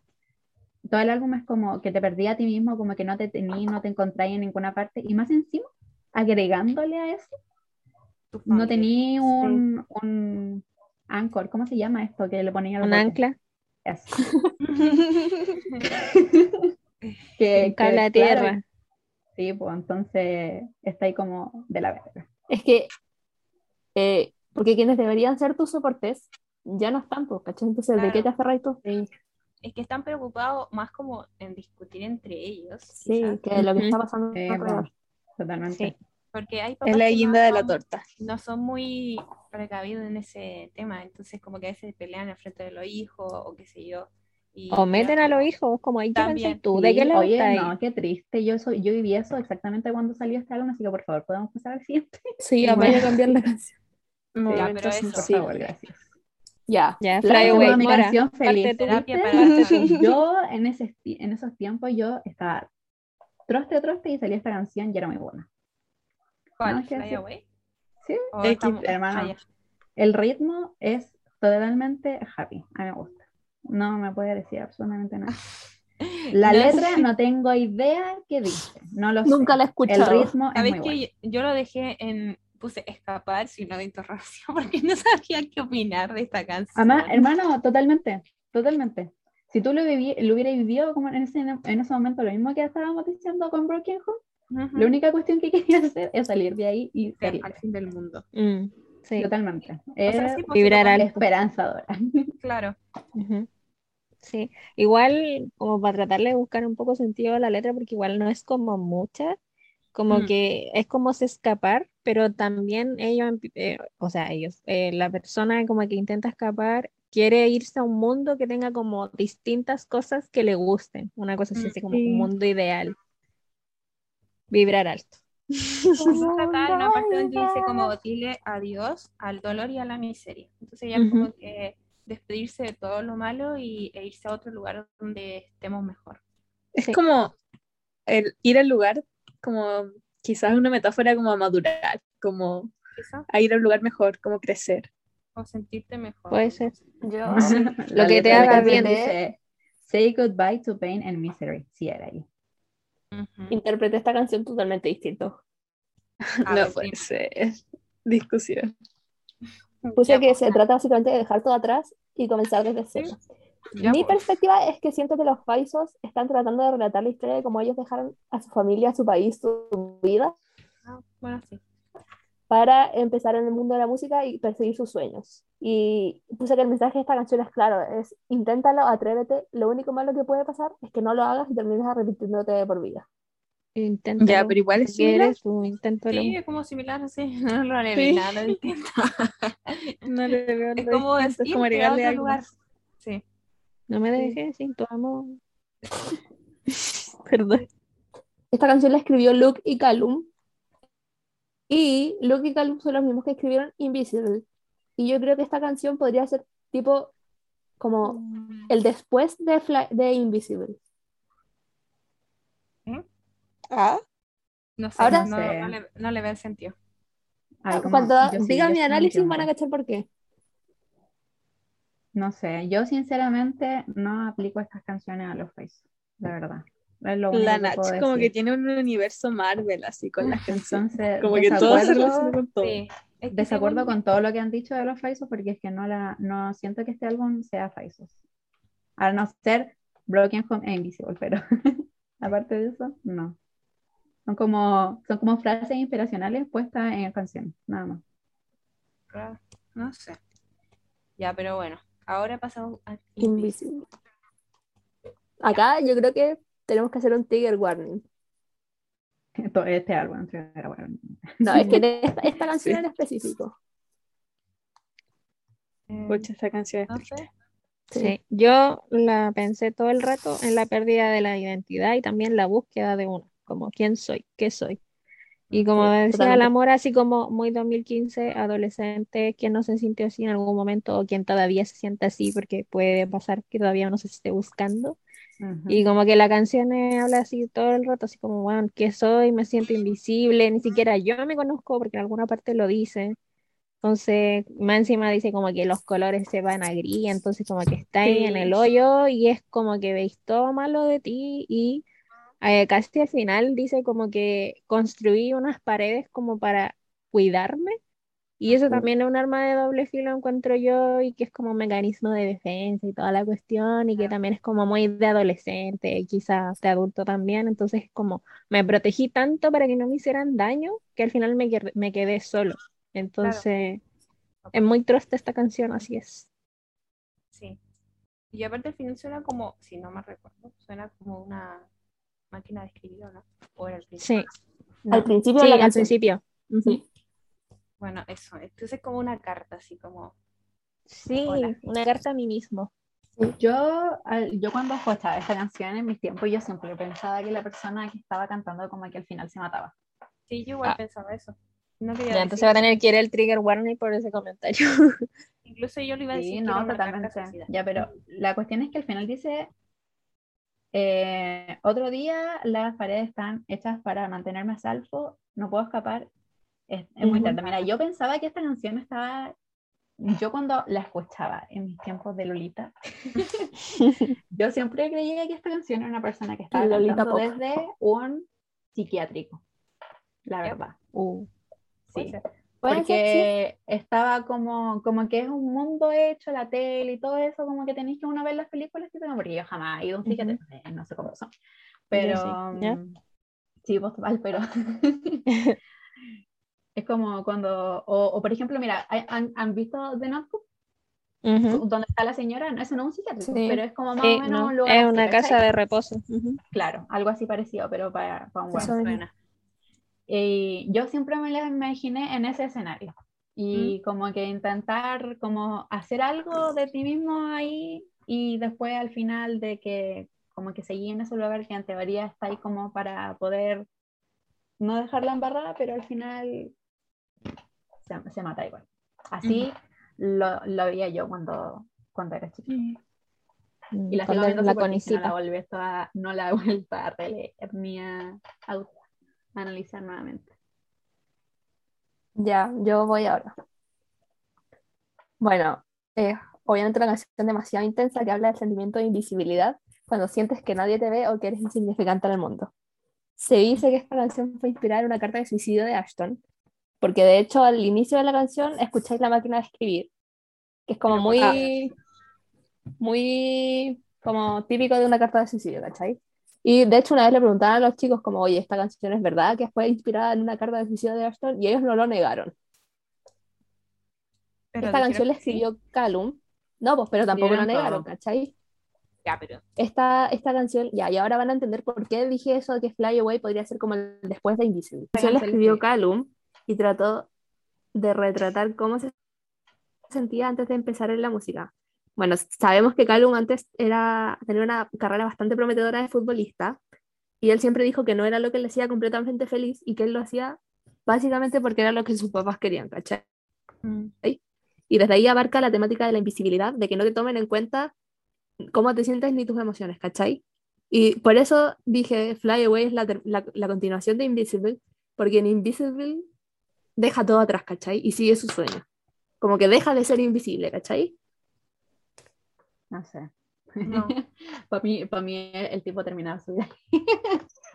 B: todo el álbum es como que te perdí a ti mismo, como que no te tení, no te encontráis en ninguna parte, y más encima, agregándole a eso, no tenía un, un anchor, ¿cómo se llama esto que le ponía
A: Un ancla.
B: que,
A: que la tierra.
B: Sí, pues entonces está ahí como de la verga.
G: Es que, eh, porque quienes deberían ser tus soportes ya no están, pues, ¿cachai? Entonces, ¿de qué te aferras tú?
F: Es que están preocupados más como en discutir entre ellos.
G: Sí, que lo que está pasando
B: Totalmente.
F: Porque hay
E: es la guinda de la torta.
F: No son muy precavidos en ese tema, entonces como que a veces pelean al frente de los hijos o qué sé yo
A: o meten a los hijos, como ahí también tú, ¿de qué
B: Oye, no, qué triste, yo, soy, yo viví eso exactamente cuando salió este álbum, así que por favor, ¿podemos pasar al siguiente?
G: Sí, voy a cambiar la canción.
F: No, ya, pero eso.
B: Por favor, gracias.
G: Ya,
A: ya, Flyway,
B: mi canción feliz. yo en, ese, en esos tiempos yo estaba troste, troste y salía esta canción y era muy buena.
F: ¿Cuál? ¿Fly
B: Sí, hermano. Ah, el ritmo es totalmente happy, a mí me gusta. No me puede decir absolutamente nada. La letra no tengo idea qué dice. No lo
G: Nunca la he escuchado.
B: El ritmo es
F: muy que yo, lo dejé en puse escapar no de interrogación porque no sabía qué opinar de esta canción.
B: Además, hermano, totalmente, totalmente. Si tú lo, viví, lo hubieras vivido como en ese, en ese momento, lo mismo que estábamos diciendo con Broken Home, la única cuestión que quería hacer es salir de ahí y salir.
F: al fin del mundo.
A: Mm. Sí.
B: Totalmente. Es
A: pues, vibrar alto.
B: Esperanzadora.
F: Claro.
A: Sí, igual como para tratarle de buscar un poco sentido a la letra, porque igual no es como mucha, como mm. que es como se escapar, pero también ellos, eh, o sea, ellos, eh, la persona como que intenta escapar quiere irse a un mundo que tenga como distintas cosas que le gusten, una cosa así, así como un mundo ideal. Vibrar alto.
F: Acá una parte donde dice como dile adiós al dolor y a la miseria. Entonces ya como que despedirse de todo lo malo y, e irse a otro lugar donde estemos mejor.
E: Es como el ir al lugar, como quizás una metáfora como madurar, como a ir a un lugar mejor, como crecer.
F: O sentirte mejor.
A: Puede ser.
G: Yo,
A: lo que te haga bien.
B: Say goodbye to pain and misery. Sí, era ahí.
G: Interpreté esta canción totalmente distinto.
E: no puede ser. Discusión.
G: Puse que se trata básicamente de dejar todo atrás y comenzar desde cero. Mi perspectiva es que siento que los Faisos están tratando de relatar la historia de cómo ellos dejaron a su familia, a su país, su vida.
F: Ah, bueno, sí.
G: Para empezar en el mundo de la música y perseguir sus sueños. Y puse que el mensaje de esta canción es claro, es inténtalo, atrévete, lo único malo que puede pasar es que no lo hagas y termines arrepintiéndote de por vida.
A: Inténtalo.
E: Ya, pero igual es
A: similar. Inténtalo.
F: Sí, es como similar, así. No, no le veo nada distinto.
E: no le veo
F: Es como decir, es como agregarle algo. Lugar. Sí.
A: No me dejes sin tu amor. Perdón.
G: Esta canción la escribió Luke y Callum. Y Luke y Callum son los mismos que escribieron Invisible. Y yo creo que esta canción podría ser tipo como mm. el después de, de Invisible.
F: ¿Eh? ¿Ah? No sé, Ahora, no, no, le, no le veo el sentido.
G: Cuando diga mi análisis van a cachar por qué.
B: No sé, yo sinceramente no aplico estas canciones a los Face, de verdad.
E: La Nach como que tiene un universo Marvel así con las canciones. como que todo se relaciona con todo.
B: desacuerdo con todo lo que han dicho de los Faisos porque es que no, la, no siento que este álbum sea Faisos. Al no ser Broken Home e Invisible, pero aparte de eso, no. Son como, son como frases inspiracionales puestas en canción, nada más.
F: Ah, no sé. Ya, pero bueno, ahora pasamos a
G: Invisible. Acá yo creo que tenemos que hacer un trigger warning.
B: Este álbum,
G: No, es que esta, canción en específico.
E: Escucha esta canción.
A: Sí. yo la pensé todo el rato en la pérdida de la identidad y también la búsqueda de uno, como quién soy, qué soy. Y como decía, el amor así como muy 2015, adolescente, quien no se sintió así en algún momento o quien todavía se siente así, porque puede pasar que todavía no se esté buscando. Y como que la canción habla así todo el rato, así como, bueno, ¿qué soy? Me siento invisible, ni siquiera yo me conozco porque en alguna parte lo dice. Entonces, más encima dice como que los colores se van a gris, entonces como que está ahí en el hoyo y es como que veis todo malo de ti y eh, casi al final dice como que construí unas paredes como para cuidarme y eso también es un arma de doble filo encuentro yo y que es como un mecanismo de defensa y toda la cuestión y que también es como muy de adolescente, quizás de adulto también, entonces es como me protegí tanto para que no me hicieran daño que al final me, me quedé solo. Entonces, es muy triste esta canción, así es.
F: Sí. Y aparte al final suena como, si no me recuerdo, suena como una máquina de escribir, ¿no? O era el
A: principio.
G: Sí. Al principio.
A: Sí, al principio.
F: Bueno, eso. Entonces es como una carta, así como.
A: Sí, una carta a mí mismo.
B: Yo, yo cuando escuchaba esta canción en mis tiempos, yo siempre pensaba que la persona que estaba cantando como que al final se mataba.
F: Sí, yo igual ah. pensaba eso. No
A: ya, entonces va a tener que ir el trigger warning por ese comentario.
F: Incluso yo le iba a decir.
B: Sí, no, totalmente. Ya, pero la cuestión es que al final dice: eh, Otro día las paredes están hechas para mantenerme a salvo, no puedo escapar. Es, muy tarde. Mira, yo pensaba que esta canción estaba. Yo cuando la escuchaba en mis tiempos de Lolita, yo siempre creía que esta canción era una persona que estaba Lolita desde un psiquiátrico. La verdad. Uh. Sí. Porque estaba como, como que es un mundo hecho, la tele y todo eso, como que tenéis que uno ver las películas que tengo, porque yo jamás he ido a un psiquiatra, eh, no sé cómo son. Pero sí, vos vos pero es como cuando, o, por ejemplo, mira, ¿han, han visto The Notebook? Donde está la señora, no, eso no es un psiquiátrico, pero es como más o menos
A: no, Es una casa de reposo.
B: Claro, algo así parecido, pero para, para un buen. y yo siempre me la imaginé en ese escenario. Y como que intentar como hacer algo de ti mismo ahí y después al final de que como que seguí en ese lugar que en teoría está ahí como para poder no dejarla embarrada, pero al final se, se mata igual. Así lo, lo, veía yo cuando, cuando era chiquita. Y la, la, la conicita. No la, volví a, no la he vuelto a releer ni a, analizar nuevamente.
G: Ya, yo voy ahora. Bueno, eh, obviamente una canción demasiado intensa que habla del sentimiento de invisibilidad cuando sientes que nadie te ve o que eres insignificante en el mundo. Se dice que esta canción fue inspirada en una carta de suicidio de Ashton, porque de hecho al inicio de la canción escucháis la máquina de escribir, que es como muy, muy como típico de una carta de suicidio, ¿cachai? Y de hecho una vez le preguntaban a los chicos como, oye, esta canción es verdad que fue inspirada en una carta de suicidio de Ashton y ellos no lo negaron. esta canción la escribió Callum. No, pues, pero tampoco lo negaron, ¿cachai?
F: Ya, pero...
G: Esta, esta canción, ya, y ahora van a entender por qué dije eso de que Fly Away podría ser como el después de Invisible. La canción la escribió Callum y trató de retratar cómo se sentía antes de empezar en la música. Bueno, sabemos que Calum antes era, tenía una carrera bastante prometedora de futbolista y él siempre dijo que no era lo que le hacía completamente feliz y que él lo hacía básicamente porque era lo que sus papás querían, ¿cachai? Mm. Y desde ahí abarca la temática de la invisibilidad, de que no te tomen en cuenta cómo te sientes ni tus emociones, ¿cachai? Y por eso dije Fly Away es la, la, la continuación de Invisible, porque en Invisible deja todo atrás, ¿cachai? Y sigue su sueño. Como que deja de ser invisible, ¿cachai?
B: No sé. No. para, mí, para mí el tipo terminaba su vida.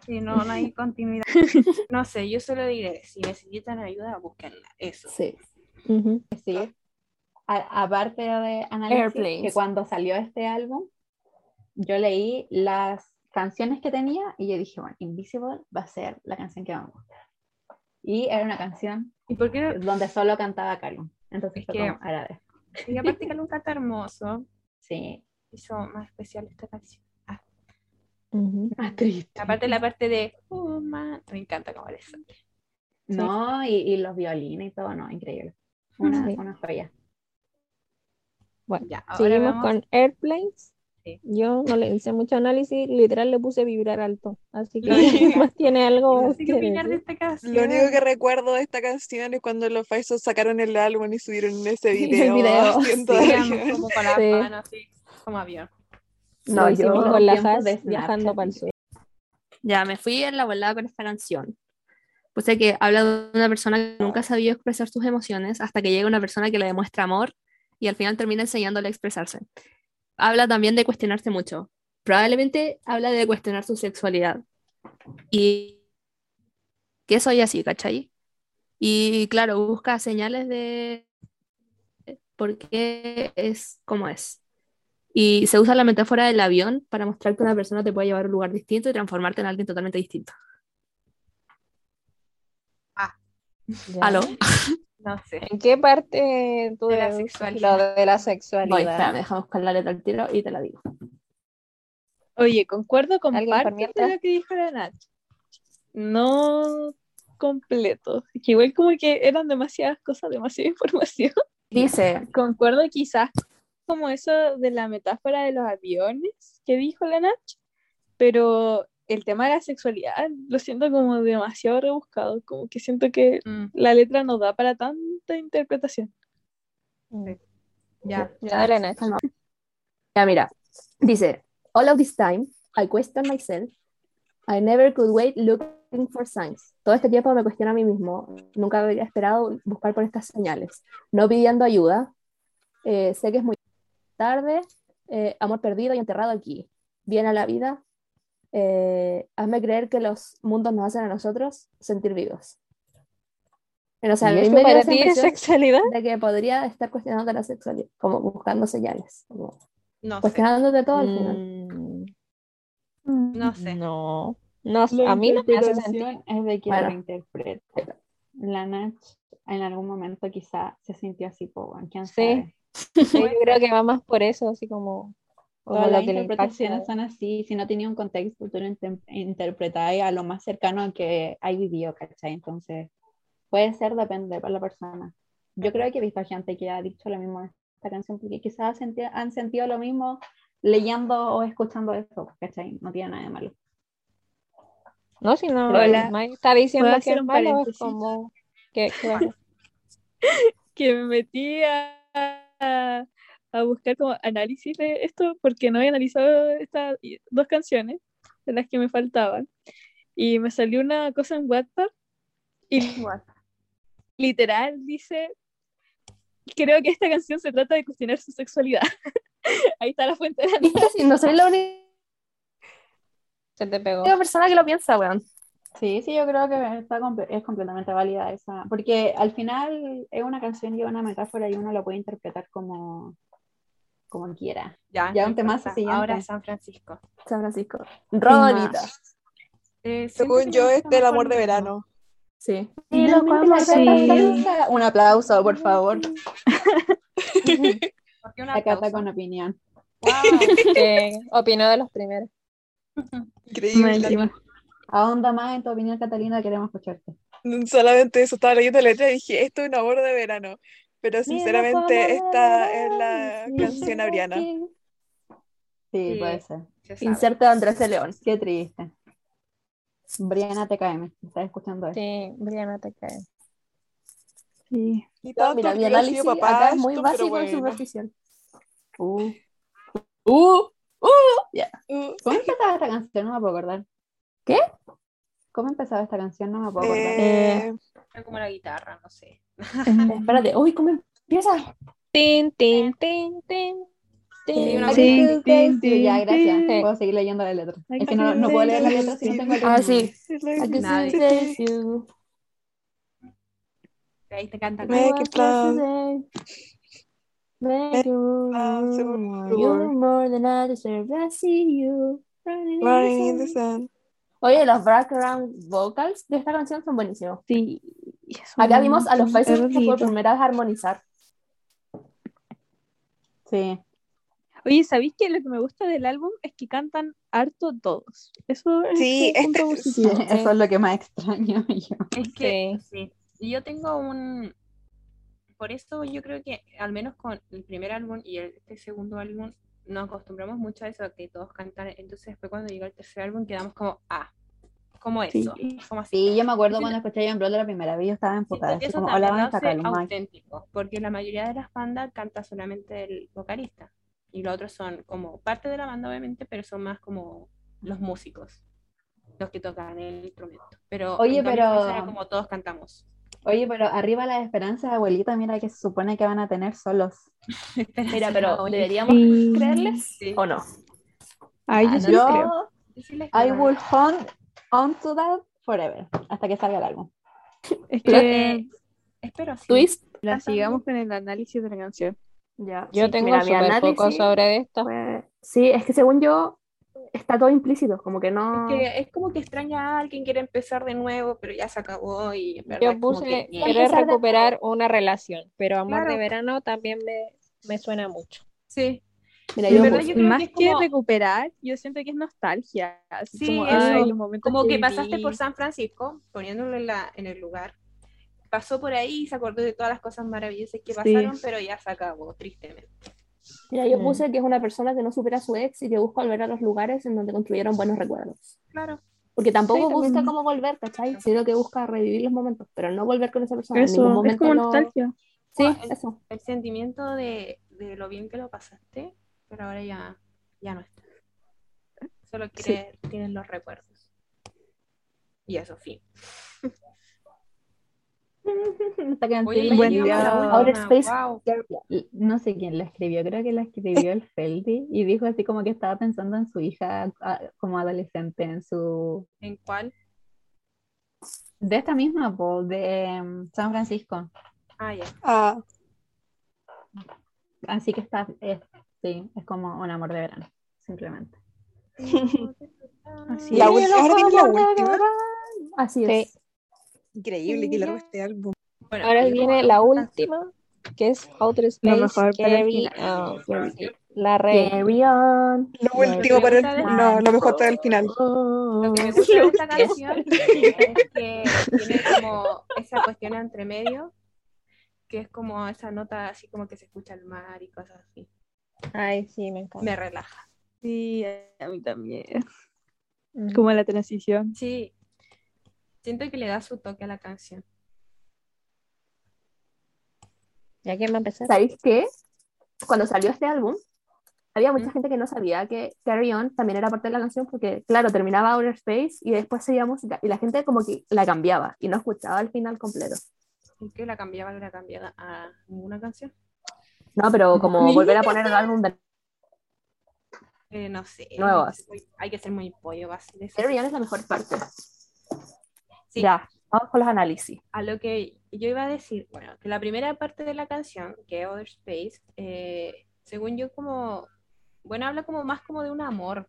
F: sí, no, no hay continuidad. No sé, yo solo diré, si necesitan ayuda, búsquenla. Eso.
B: Sí. Sí. aparte de análisis, que cuando salió este álbum, yo leí las canciones que tenía y yo dije, bueno, Invisible va a ser la canción que vamos a gustar. Y era una canción
F: ¿Y por qué
B: donde solo cantaba Carlos. Entonces
F: es fue que, como, Y aparte Carlos canta hermoso.
B: Sí.
F: Hizo más especial esta canción. Ah.
B: Más triste.
F: Aparte la parte de oh, me encanta cómo le
B: No, y, y, los violines y todo, no, increíble. Una, una joya.
A: Bueno,
F: Ya, ahora
A: seguimos
F: vamos-
A: con Airplanes.
F: Sí.
A: Yo no le hice mucho análisis, literal le puse vibrar alto. Así que
C: único-
A: más tiene algo
F: No sé qué
A: que
F: opinar de esta canción.
C: Lo único que recuerdo de esta canción es cuando los Faisos sacaron el álbum y subieron ese
G: El
C: video.
G: video,
F: Sí, como con la mano así, como avión.
B: No, yo
A: con la Has
B: de
A: viajando para el sur.
G: Ya, me fui en la volada con esta canción. Puse que habla de una persona que nunca ha sabido expresar sus emociones hasta que llega una persona que le demuestra amor y al final termina enseñándole a expresarse. Habla también de cuestionarse mucho. Probablemente habla de cuestionar su sexualidad. Y que soy así, ¿cachai? Y claro, busca señales de por qué es como es. Y se usa la metáfora del avión para mostrar que una persona te puede llevar a un lugar distinto y transformarte en alguien totalmente distinto.
A: Ya.
G: ¿Aló?
F: No sé.
A: ¿En qué parte tú
F: De la sexualidad.
A: lo de la
G: Voy,
A: sexualidad?
G: espera, me dejamos con la letra al tiro y te la digo.
E: Oye, concuerdo con
A: ¿Alguien por
E: parte de lo que dijo la Nach. No completo. Que igual como que eran demasiadas cosas, demasiada información.
G: Dice,
E: Concuerdo quizás como eso de la metáfora de los aviones que dijo la Nach, pero el tema de la sexualidad lo siento como demasiado rebuscado, como que siento que
F: Mm,
E: la letra no da para tanta interpretación.
F: ya.
A: Ya,
G: calma. Ya, mira, dice, all of this time, I question myself. I never could wait looking for signs. Todo este tiempo me cuestiono a mí mismo. Nunca había esperado buscar por estas señales. No pidiendo ayuda. Eh, sé que es muy tarde. Eh, amor perdido y enterrado aquí. Viene a la vida. Eh, hazme creer que los mundos nos hacen a nosotros sentir vivos. Pero, o sea, a
A: ¿Y
G: mí me dio
A: para
G: esa
A: ti es
G: impresión
A: sexualidad?
G: de que podría estar cuestionando la sexualidad, como buscando señales, como
F: No sé.
G: cuestionándote todo al final.
A: Mm,
F: No sé.
A: No, no,
B: La
A: a mí no me hace sentido.
B: es de quien
G: Bueno.
B: lo interpreta. La Nach en algún momento quizá se sintió así, po, quién
A: Sí.
B: sabe.
A: Sí, yo creo que va más por eso, así como
B: Todas las interpretaciones
A: impacta.
B: son así, si no tenía un contexto, tú lo intem- interpretáis a lo más cercano a que hay vivido, ¿cachai? Entonces, puede ser, depende para la persona. Yo creo que he visto gente que ha dicho lo mismo de esta canción, porque quizás senti- han sentido lo mismo leyendo o escuchando eso, ¿cachai? No tiene nada de malo.
A: No, si no,
E: Hola.
A: Está diciendo
E: ¿Puedo
A: que es malo, es como que, que
E: que me metí a, buscar como análisis de esto porque no había analizado estas dos canciones de las que me faltaban. Y me salió una cosa en WhatsApp y literal dice creo que esta canción se trata de cuestionar su sexualidad ahí está la fuente de la
G: no soy la única
A: Se te pegó.
G: persona que lo piensa, weón.
B: Sí, sí, yo creo que está comple- es completamente válida esa, porque al final es una canción y una metáfora y uno lo puede interpretar como, como quiera.
F: Ya,
B: Ya un
F: importa.
B: siguiente.
F: Ahora San Francisco.
G: San Francisco. Rodolita.
F: Eh,
C: Según yo,
F: me
C: es del amor de
F: lo
C: verano.
G: Sí.
E: Sí.
B: Piensa- Un aplauso, por favor.
F: ¿Por qué un
B: La
F: aplauso?
B: con opinión.
F: Wow.
A: Que opinó de los primeros.
C: Increíble.
B: Ahonda más en tu opinión, Catalina, queremos escucharte.
C: Solamente eso, estaba leyendo la letra y dije, esto es un amor de verano. Pero sinceramente, esta es la canción abriana.
B: Sí,
F: Sí.
B: puede ser.
F: Se sabe.
G: Inserte a Andrés de León.
B: Qué triste. Briana TKM, ¿estás escuchando esto?
A: Sí, Briana te cae.
E: Sí.
C: Y tanto
G: mira, mi análisis acá es muy básico y superficial.
B: Uh,
G: Uh,
C: Uh,
B: ¿Cómo empezaba esta canción? No me puedo acordar.
G: ¿Qué?
B: ¿Cómo empezaba esta canción? No me puedo acordar.
C: eh,
F: Era como la guitarra, no sé.
G: Espérate. Uy, ¿cómo empieza?
A: Tin, tin, tin, tin. tin,
B: ya, gracias. Puedo seguir leyendo la letra. Es que no, no puedo leer la letra si no tengo el
G: Ah, sí. You.
F: Ahí te canta.
C: Make it
G: today? Make you you're- more than I deserve. I see you. running in the
C: Running in the
G: sun.
C: sun.
G: Oye, los background vocals de esta canción son buenísimos.
E: Sí.
G: Acá vimos a los
E: Son
G: Faces por
E: hermosos.
G: primera vez armonizar.
B: Sí.
E: Oye, ¿sabéis que lo que me gusta del álbum es que cantan harto todos? Eso es
C: Sí,
E: un punto
C: este-
E: positivo.
B: Eso es lo que más extraño yo.
F: Es que sí. Y yo tengo un por eso yo creo que al menos con el primer álbum y el, este segundo álbum nos acostumbramos mucho a eso, que todos cantan. Entonces fue cuando llegó el tercer álbum quedamos como, ah, como eso. Como así.
B: Sí, yo me acuerdo cuando escuché John Blood la primera vez, yo estaba enfocada.
F: Sí, eso
B: como, hola, van a
F: auténtico, porque la mayoría de las bandas canta solamente el vocalista y los otros son como parte de la banda obviamente, pero son más como los músicos, los que tocan el instrumento. Pero
B: Oye, pero-
F: era como todos cantamos.
B: Oye, pero arriba las esperanzas, abuelita, mira que se supone que van a tener solos.
G: Mira, pero ¿deberíamos
E: Sí.
G: creerles
F: Sí.
G: o no?
E: Ay,
B: Ah,
E: yo
B: no
E: sí les creo.
B: yo, I will hold on to that forever, hasta que salga el álbum.
E: Es
F: Pero,
E: que
F: espero sí.
G: Twist.
E: la sigamos con el análisis de la canción.
G: Ya.
A: Yo
G: sí,
A: tengo
G: mira, mi
A: súper poco
G: análisis
A: sobre esto.
G: Sí, es que según yo está todo implícito, como que no.
F: Es que es como que extraña a alguien, quiere empezar de nuevo, pero ya se acabó y en verdad
A: Yo puse
F: que-
A: querer
G: de
A: recuperar una relación, pero amor de verano también me, me suena mucho.
F: Sí,
G: Mira, yo
F: verdad
G: puse-
F: yo creo
E: Más
F: que es
E: que,
F: como-
E: recuperar, yo siento que es nostalgia. Así
F: Sí,
E: como,
F: eso.
E: ay, los momentos
F: como que pasaste
E: viví.
F: por San Francisco, poniéndolo en, la, en el lugar. Pasó por ahí y se acordó de todas las cosas maravillosas que
E: Sí.
F: pasaron, pero ya se acabó, tristemente.
G: Mira, yo
A: Mm.
G: puse que es una persona que no supera a su ex y que busca volver a los lugares en donde construyeron buenos recuerdos.
F: Claro.
G: Porque tampoco
E: Sí,
G: busca
E: también.
G: cómo volver, ¿cachai? Sino que busca revivir los momentos, pero no volver con esa persona. en ningún
E: Eso, es
G: momento
E: como
G: lo-
E: nostalgia.
G: Sí,
F: el-
G: eso.
F: El sentimiento de, de lo bien que lo pasaste, pero ahora ya, ya no está. Solo quiere, tienes los recuerdos. Y eso, fin.
B: Esta canción
E: Buen día.
G: Outer Space.
B: no sé quién la escribió, creo que la escribió el Feldy y dijo así como que estaba pensando en su hija como adolescente, en su...
F: ¿En cuál?
B: De esta misma, po, de em, San Francisco.
F: Ah, ya.
C: Ah,
B: Así que está, es- sí, es como un amor de verano, simplemente.
E: Así
C: la
E: es.
C: ul- ahora viene la última.
G: Así
A: Sí.
G: es.
C: Increíble que largo este álbum.
F: Bueno,
A: Ahora viene la última, que es Outer Space
E: mejor para el final.
A: On. La re.
G: Carry on.
C: Lo último para el,
F: de-
C: no, lo mejor para el final.
F: Lo que me gusta de esta canción es que tiene como esa cuestión entre medio, que es como esa nota así como que se escucha el mar y cosas así.
A: Ay, sí, me encanta.
F: Me relaja.
E: Sí, a mí también.
A: Mm.
E: Como la transición.
F: Sí. Siento que le da su toque a la canción.
A: ¿Ya quién va a empezar?
G: ¿Sabéis qué? Cuando salió este álbum, había mucha
F: ¿Mm?
G: gente que no sabía que Carry On también era parte de la canción porque, claro, terminaba Outer Space y después seguía música y la gente como que la cambiaba y no escuchaba el final completo.
F: ¿Por qué la cambiaba la cambiada a ninguna canción?
G: No, pero como volver a poner el álbum de
F: Eh, no sé.
G: Nuevo.
F: Hay que ser muy- pollo eso.
G: Carry On es la mejor parte.
F: Sí.
G: Ya, vamos con los análisis.
F: A lo que yo iba a decir, bueno, que la primera parte de la canción, que es Other Space, eh, según yo como, bueno, habla como más como de un amor.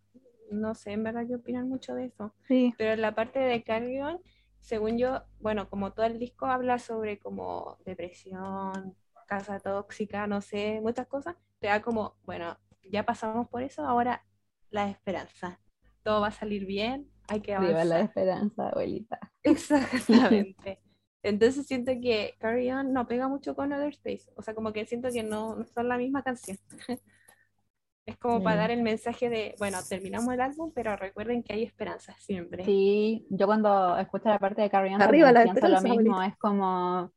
F: No sé, en verdad yo opinan mucho de eso.
E: Sí.
F: Pero la parte de Carry On, según yo, bueno, como todo el disco habla sobre como depresión, casa tóxica, no sé, muchas cosas, te da como, bueno, ya pasamos por eso, ahora la esperanza. Todo va a salir bien, hay que
B: Viva la
F: avanzar.
B: esperanza, abuelita.
F: Exactamente. Entonces siento que Carry On no pega mucho con Other Space. O sea, como que siento que no, no son la misma canción. Es como para dar el mensaje de, bueno, terminamos el álbum, pero recuerden que hay esperanza siempre.
B: Sí, yo cuando escucho la parte de Carrie Ann
G: Arriba la
B: pienso lo mismo, es como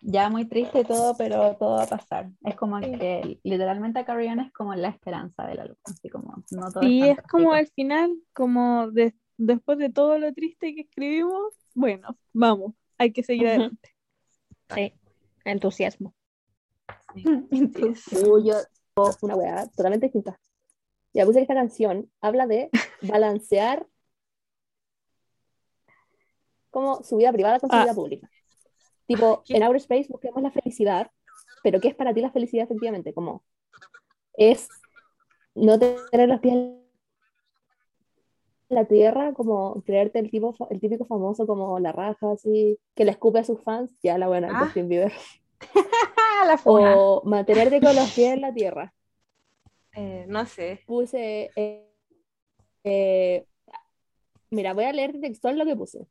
B: ya muy triste todo, pero todo va a pasar. Es como
F: Sí.
B: que literalmente Carrie Ann es como la esperanza del álbum, así como no todo
E: Y
B: es
E: es como al final, como de- después de todo lo triste que escribimos, bueno, vamos, hay que seguir
A: Ujú.
E: adelante.
A: Sí, entusiasmo.
B: Entonces,
G: Uy, yo oh, una weá totalmente distinta. Ya puse que esta canción habla de balancear como su vida privada con su
E: Ah.
G: vida pública. Tipo, en Outer Space busquemos la felicidad, pero ¿qué es para ti la felicidad efectivamente? Como es no tener los pies en la tierra, como creerte el tipo, el típico famoso como la raja, así, que le escupe a sus fans, ya la buena,
F: Ah.
G: Justin Bieber.
B: ¡ah, la funa!
G: O mantenerte con los pies en la tierra.
F: Eh, no sé.
G: puse. eh, eh, mira, voy a leer textual lo que puse.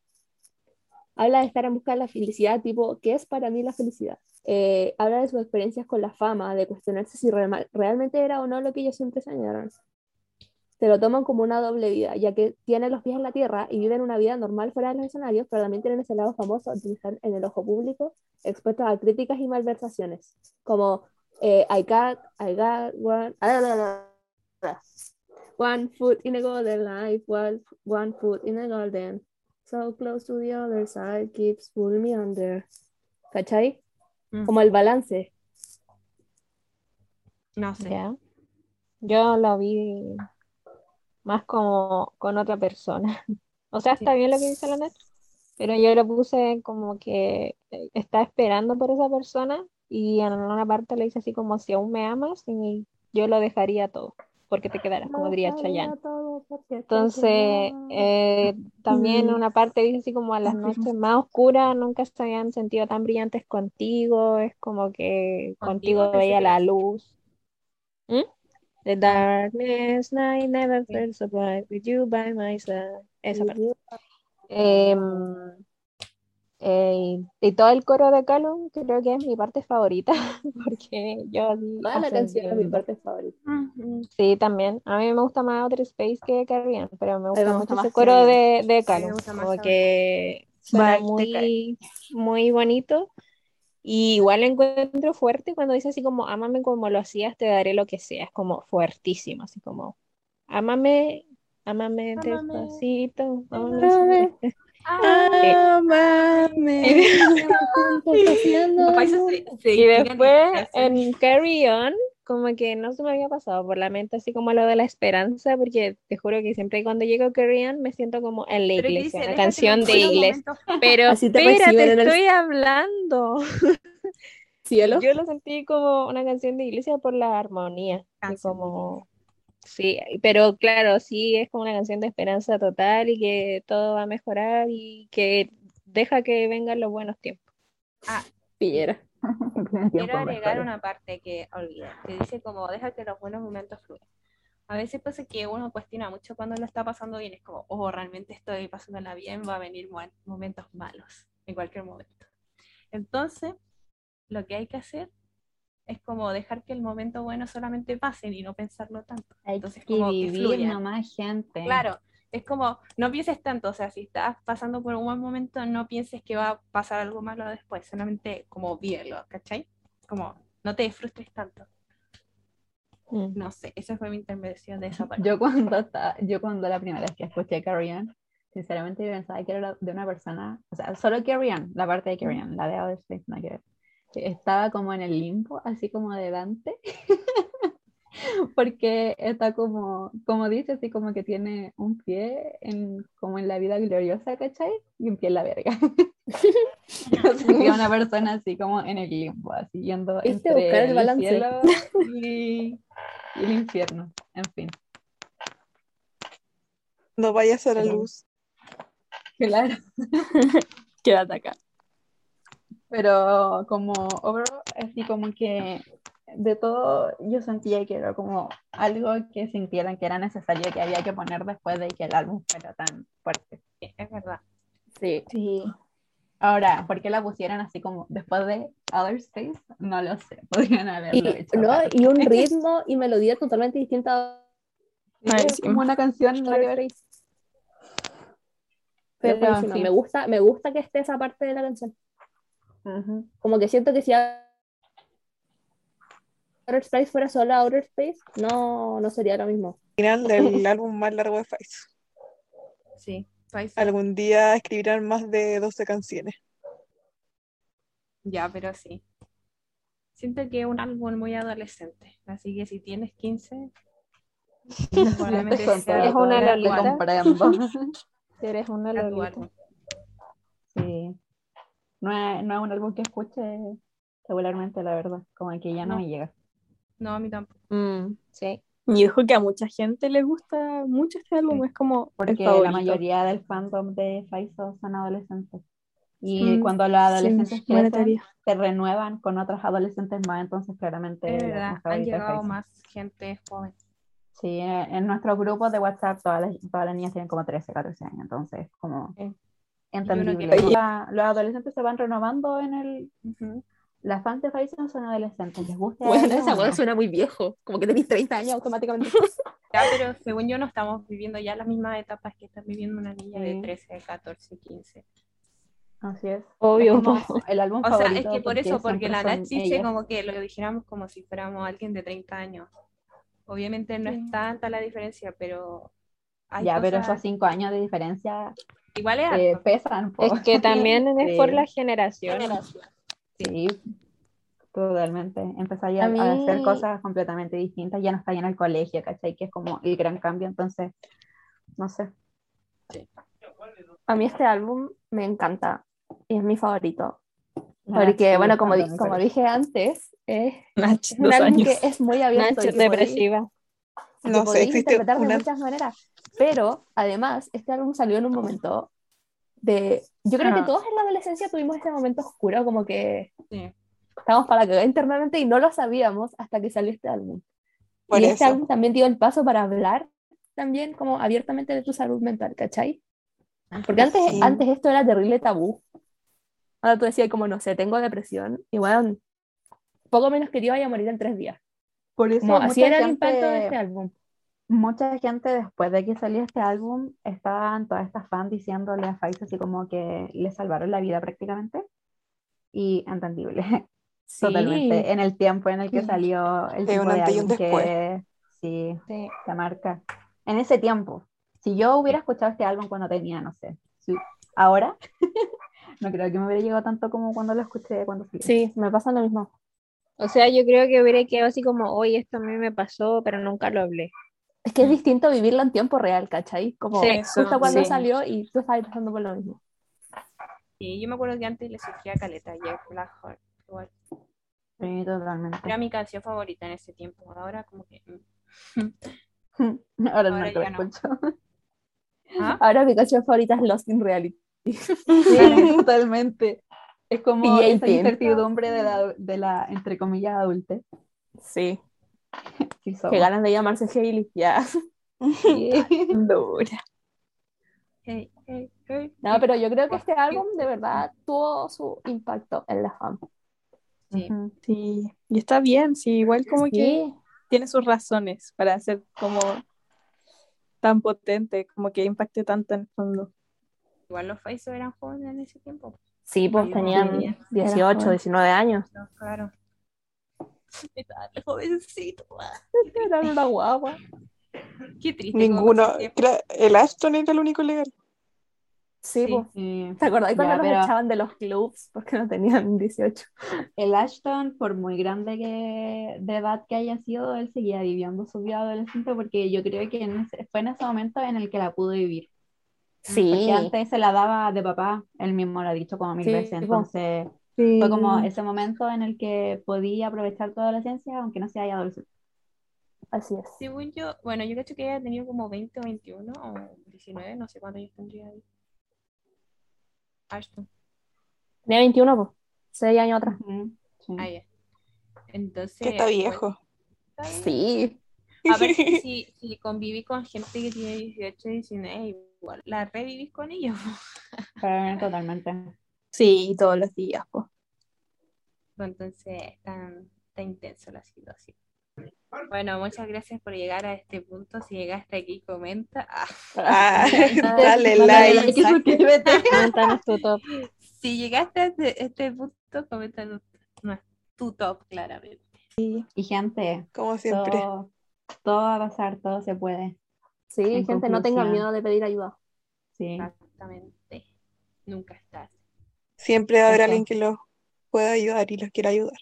G: Habla de estar en busca de la felicidad, tipo, ¿qué es para mí la felicidad? Eh, habla de sus experiencias con la fama, de cuestionarse si realmente era o no lo que ellos siempre soñaron. Se lo toman como una doble vida, ya que tienen los pies en la tierra y viven una vida normal fuera de los escenarios, pero también tienen ese lado famoso de en el ojo público, expuestos a críticas y malversaciones, como eh, I got, I got one, one foot in a golden life, one, one foot in a golden, so close to the other side, keeps pulling me under. ¿Cachai? Mm. Como el balance.
F: No sé.
A: Yo lo vi más como con otra persona. O sea, está bien lo que dice la net, pero yo lo puse como que eh, está esperando por esa persona y en una parte le dice así como si aún me amas y yo lo dejaría todo porque te quedarás, como diría Chayanne. Entonces, eh, también una parte dice así como a las noches más oscuras nunca se habían sentido tan brillantes contigo, es como que contigo veía la luz. ¿Mm? The darkness night never felt so bright with you by my side. Esa parte. Em, eh, y todo el coro de Callum creo que es mi parte favorita, porque yo...
G: Más la canción es mi parte favorita.
A: Sí, también. A mí me gusta más Outer Space que Carrion, pero me gusta mucho ese coro de, de Callum, porque suena muy, muy bonito. Y igual lo encuentro fuerte cuando dice así como, ámame como lo hacías, te daré lo que sea. Es como fuertísimo, así como, ámame, ámame, despacito, ámame. Amame. y después en Carry On, como que no se me había pasado por la mente así como lo de la esperanza, porque te juro que siempre cuando llego a Carry On me siento como en la iglesia, una canción de iglesia. Pero espérate, estoy hablando.
G: ¿Cielo?
A: Yo lo sentí como una canción de iglesia por la armonía, como Sí, pero claro, sí es como una canción de esperanza total y que todo va a mejorar y que deja que vengan los buenos tiempos.
F: Ah,
G: pillera.
F: Quiero agregar una parte que olvidé, que dice como deja que los buenos momentos fluyan. A veces pasa que uno cuestiona mucho cuando lo está pasando bien, es como, oh, realmente estoy pasándola bien, va a venir momentos malos en cualquier momento. Entonces, lo que hay que hacer es como dejar que el momento bueno solamente pase y no pensarlo tanto.
B: Hay
F: Entonces,
B: que como vivir que nomás, gente.
F: Claro, es como, no pienses tanto, o sea, si estás pasando por un buen momento, no pienses que va a pasar algo malo después, solamente como vívelo, ¿cachai? Como, no te frustres tanto. Mm. No sé, esa fue mi intervención de esa parte.
B: Yo cuando, estaba, yo cuando la primera vez que escuché Carrie sinceramente pensaba que era de una persona, o sea, solo Carrie la parte de Carrie la de Other Space, no que estaba como en el limbo, así como de Dante, porque está como, como dice, así como que tiene un pie en, como en la vida gloriosa, ¿cachai? Y un pie en la verga. una persona así como en el limbo, así yendo entre el, balance. cielo y, el infierno, en fin.
C: No vayas a la luz.
B: Claro.
E: Quédate acá.
B: Pero como overall, así como que de todo yo sentía que era como algo que sintieran que era necesario que había que poner después de que el álbum fuera tan fuerte.
F: Es verdad.
B: Sí. sí. Ahora, ¿por qué la pusieran así como después de Other Space? No lo sé, podrían haberlo
G: y, hecho. No, y un ritmo y melodía totalmente distinta.
B: Es como una canción
G: Pero, me, gusta, me gusta que esté esa parte de la canción. Como que siento que si Outer Space fuera solo Outer Space, no, no sería lo mismo.
C: Final del álbum más largo de Face.
F: Sí,
C: Algún día escribirán más de 12 canciones.
F: Ya, pero sí. Siento que es un álbum muy adolescente, así que si tienes 15,
A: probablemente eres una lolita. Eres una lolita.
B: Sí no es, no es un álbum que escuche regularmente, la verdad, como que ya no, me llega.
F: No, a mí tampoco.
A: Mm, sí.
E: Y dijo que a mucha gente le gusta mucho este álbum, es como.
B: Porque la mayoría del fandom de Faiso son adolescentes. Y mm, cuando los adolescentes se renuevan con otros adolescentes más, entonces claramente.
F: Es verdad, han llegado más gente joven.
B: Sí, en nuestros grupos de WhatsApp todas las, todas las niñas tienen como 13, 14 años, entonces como entendible.
F: que-
B: La- los adolescentes se van renovando en el... Las fans de Faison son adolescentes, les gusta.
G: Bueno, esa
B: no?
G: suena muy viejo. Como que tenéis 30 años automáticamente.
F: Ya, pero según yo no estamos viviendo ya las mismas etapas que está viviendo una niña de
B: Sí.
F: 13, 14, 15.
B: Así es.
A: Obvio,
B: Es como el álbum
F: O sea, es que por eso, porque la
B: ellas.
F: como que lo dijéramos como si fuéramos alguien de 30 años. Obviamente no
B: Sí.
F: es tanta la diferencia, pero hay
B: Ya, pero esos cinco años de diferencia
F: igual es
B: eh, pesan. po.
A: Es que también es por
B: Sí.
A: la generación.
B: Sí, totalmente. Empezar ya
G: A
B: hacer cosas completamente distintas, ya no está ya en el colegio, ¿cachai? Que es como el gran cambio, entonces, no sé.
G: A mí este álbum me encanta y es mi favorito.
B: Ah,
G: Porque,
B: sí,
G: bueno, como, di- dije antes, es
E: Nach,
G: es un álbum
E: años.
G: que es muy abierto y que que
C: No sé, existe
G: interpretar de muchas maneras. Pero, además, este álbum salió en un momento de... Yo creo que todos en la adolescencia tuvimos ese momento oscuro, como que
F: Sí.
G: estábamos para cagar internamente y no lo sabíamos hasta que salió este álbum.
C: Por
G: y este álbum también dio el paso para hablar también como abiertamente de tu salud mental, ¿cachai? Porque antes,
C: Sí.
G: antes esto era terrible tabú. Ahora tú decías como, no sé, tengo depresión y bueno, poco menos que te iba a morir en tres días.
B: Por eso
G: Como, así era el
B: gente-
G: impacto de este álbum.
B: Mucha gente después de que salió este álbum, estaban todas estas fans diciéndole a Faiz así como que le salvaron la vida prácticamente. Y entendible,
G: Sí.
B: totalmente. En el tiempo en el que
G: Sí.
B: salió el
C: Es
B: tipo de álbum que sí,
A: Sí.
B: se marca. En ese tiempo, si yo hubiera escuchado este álbum cuando tenía, no sé, si- ahora, no creo que me hubiera llegado tanto como cuando lo escuché cuando salió.
G: Sí, me pasa lo mismo.
A: O sea, yo creo que hubiera quedado así como, oye, esto a mí me pasó, pero nunca lo hablé.
G: Es que es distinto vivirlo en tiempo real, ¿cachai? Como
A: Sí,
G: justo cuando
E: sí.
G: salió y tú estabas pasando por lo mismo.
F: Sí, yo me acuerdo que antes le surgía caleta, Jack Blackheart. Igual.
B: Sí, totalmente.
F: Era mi canción favorita en ese tiempo. Ahora como que... mm.
B: Ahora no lo
F: ya no.
B: escucho.
F: ¿Ah?
G: Ahora mi canción favorita es Lost in Reality.
B: Sí, totalmente. Es como
G: Y
B: esa
G: 18.
B: incertidumbre de la, de la, entre comillas, adulte.
G: Sí.
B: Sí.
G: Qué ganas de llamarse Hailey. Ya.
E: Dura.
F: Hey, hey, hey.
G: No, pero yo creo que este álbum de verdad tuvo su impacto en la fan.
F: Sí.
E: Sí, y está bien, sí, igual como que tiene sus razones para ser como tan potente, como que impacte tanto en el fondo.
F: Igual los Faisos eran jóvenes en ese tiempo.
G: Sí, pues tenían
F: sí.
G: 18,
B: joven.
G: 19 años.
F: No, claro. Re jovencito.
G: Era una guagua.
F: Qué triste.
C: Ninguno. Era- el Ashton era el único legal.
G: Sí,
F: Sí.
G: pues.
B: Sí.
G: ¿Te acordás cuando
B: Ya, pero-
G: echaban de los clubs porque no tenían 18?
B: El Ashton, por muy grande que de edad que haya sido, él seguía viviendo su vida adolescente porque yo creo que en ese- fue en ese momento en el que la pudo vivir.
G: Sí.
B: Porque antes se la daba de papá, él mismo lo ha dicho como mil
G: Sí,
B: veces, entonces
E: Sí.
B: fue como ese momento en el que podía aprovechar tu adolescencia aunque no sea ya adolescente.
G: Así es.
F: Según yo, bueno, yo creo que ella tenido como 20 o 21 o 19, no sé cuántos años tendría ahí. Ashton.
G: Tenía 21, pues. 6 años atrás.
B: Ujú, sí.
F: Ah. Entonces.
C: Que está viejo.
F: está.
G: Sí.
F: A ver si, si, si conviví con gente que tiene 18, 19, igual la revivís con ellos.
B: Pero totalmente.
E: Sí, todos los días, pues.
F: Entonces, está, está intenso la situación. Bueno, muchas gracias por llegar a este punto. Si llegaste aquí, comenta. Ah,
C: Ah, dale
G: Dale
C: like.
G: suscríbete.
A: Tu top.
F: si llegaste a este, este punto, comenta no, tu top, claramente.
B: Y gente,
C: Como siempre.
B: todo, todo va a pasar, todo se puede.
G: Sí,
B: En
G: gente, no tengan
B: conclusión.
G: miedo de pedir ayuda.
B: Sí.
F: Exactamente. Nunca estás.
C: Siempre habrá
B: Eso.
C: alguien que los pueda ayudar y los quiera ayudar.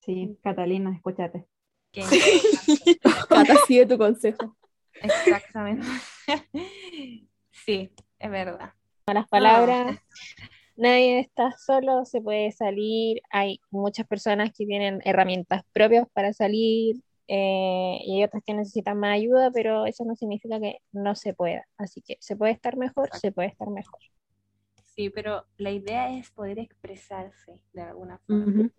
B: Sí, Catalina, escúchate.
F: Que-
G: Cata, sigue tu consejo.
F: Exactamente. Sí, es verdad.
A: Malas palabras. Nadie está solo, se puede salir. Hay muchas personas que tienen herramientas propias para salir eh, y hay otras que necesitan más ayuda, pero eso no significa que no se pueda. Así que se puede estar mejor, se puede estar mejor.
F: Sí, pero la idea es poder expresarse de alguna forma.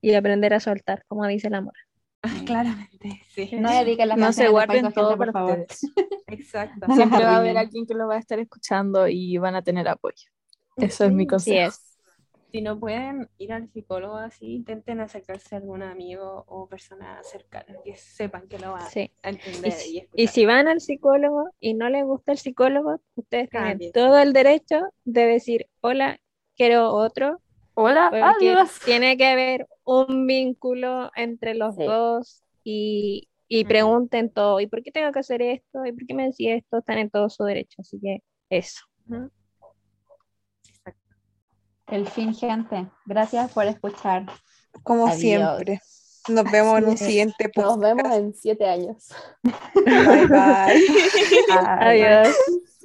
A: Y aprender a soltar, como dice el amor.
F: Claramente, sí.
B: No dediquen las
E: No se guarden todo
B: por favor.
E: ustedes.
F: Exacto.
E: Siempre va a haber alguien que lo va a estar escuchando y van a tener apoyo. Eso es mi consejo.
A: es.
F: Si no pueden ir al psicólogo así, intenten acercarse a algún amigo o persona cercana que sepan que lo van
A: Sí.
F: a
A: Y,
F: entender
A: si-
F: y,
A: y
F: escuchar.
A: si van al psicólogo y no les gusta el psicólogo, ustedes tienen todo el derecho de decir, hola, quiero otro,
E: Hola,
A: porque
E: adiós.
A: tiene que haber un vínculo entre los
B: Sí.
A: dos y, y pregunten todo, ¿y por qué tengo que hacer esto? ¿Y por qué me decís esto? Están en todo su derecho, así que eso.
B: El fin, gente. Gracias por escuchar.
C: Como
B: Adiós.
C: siempre. Nos vemos en un
G: es.
C: siguiente
G: Nos vemos
C: podcast.
G: en siete años.
C: Bye bye.
A: Adiós.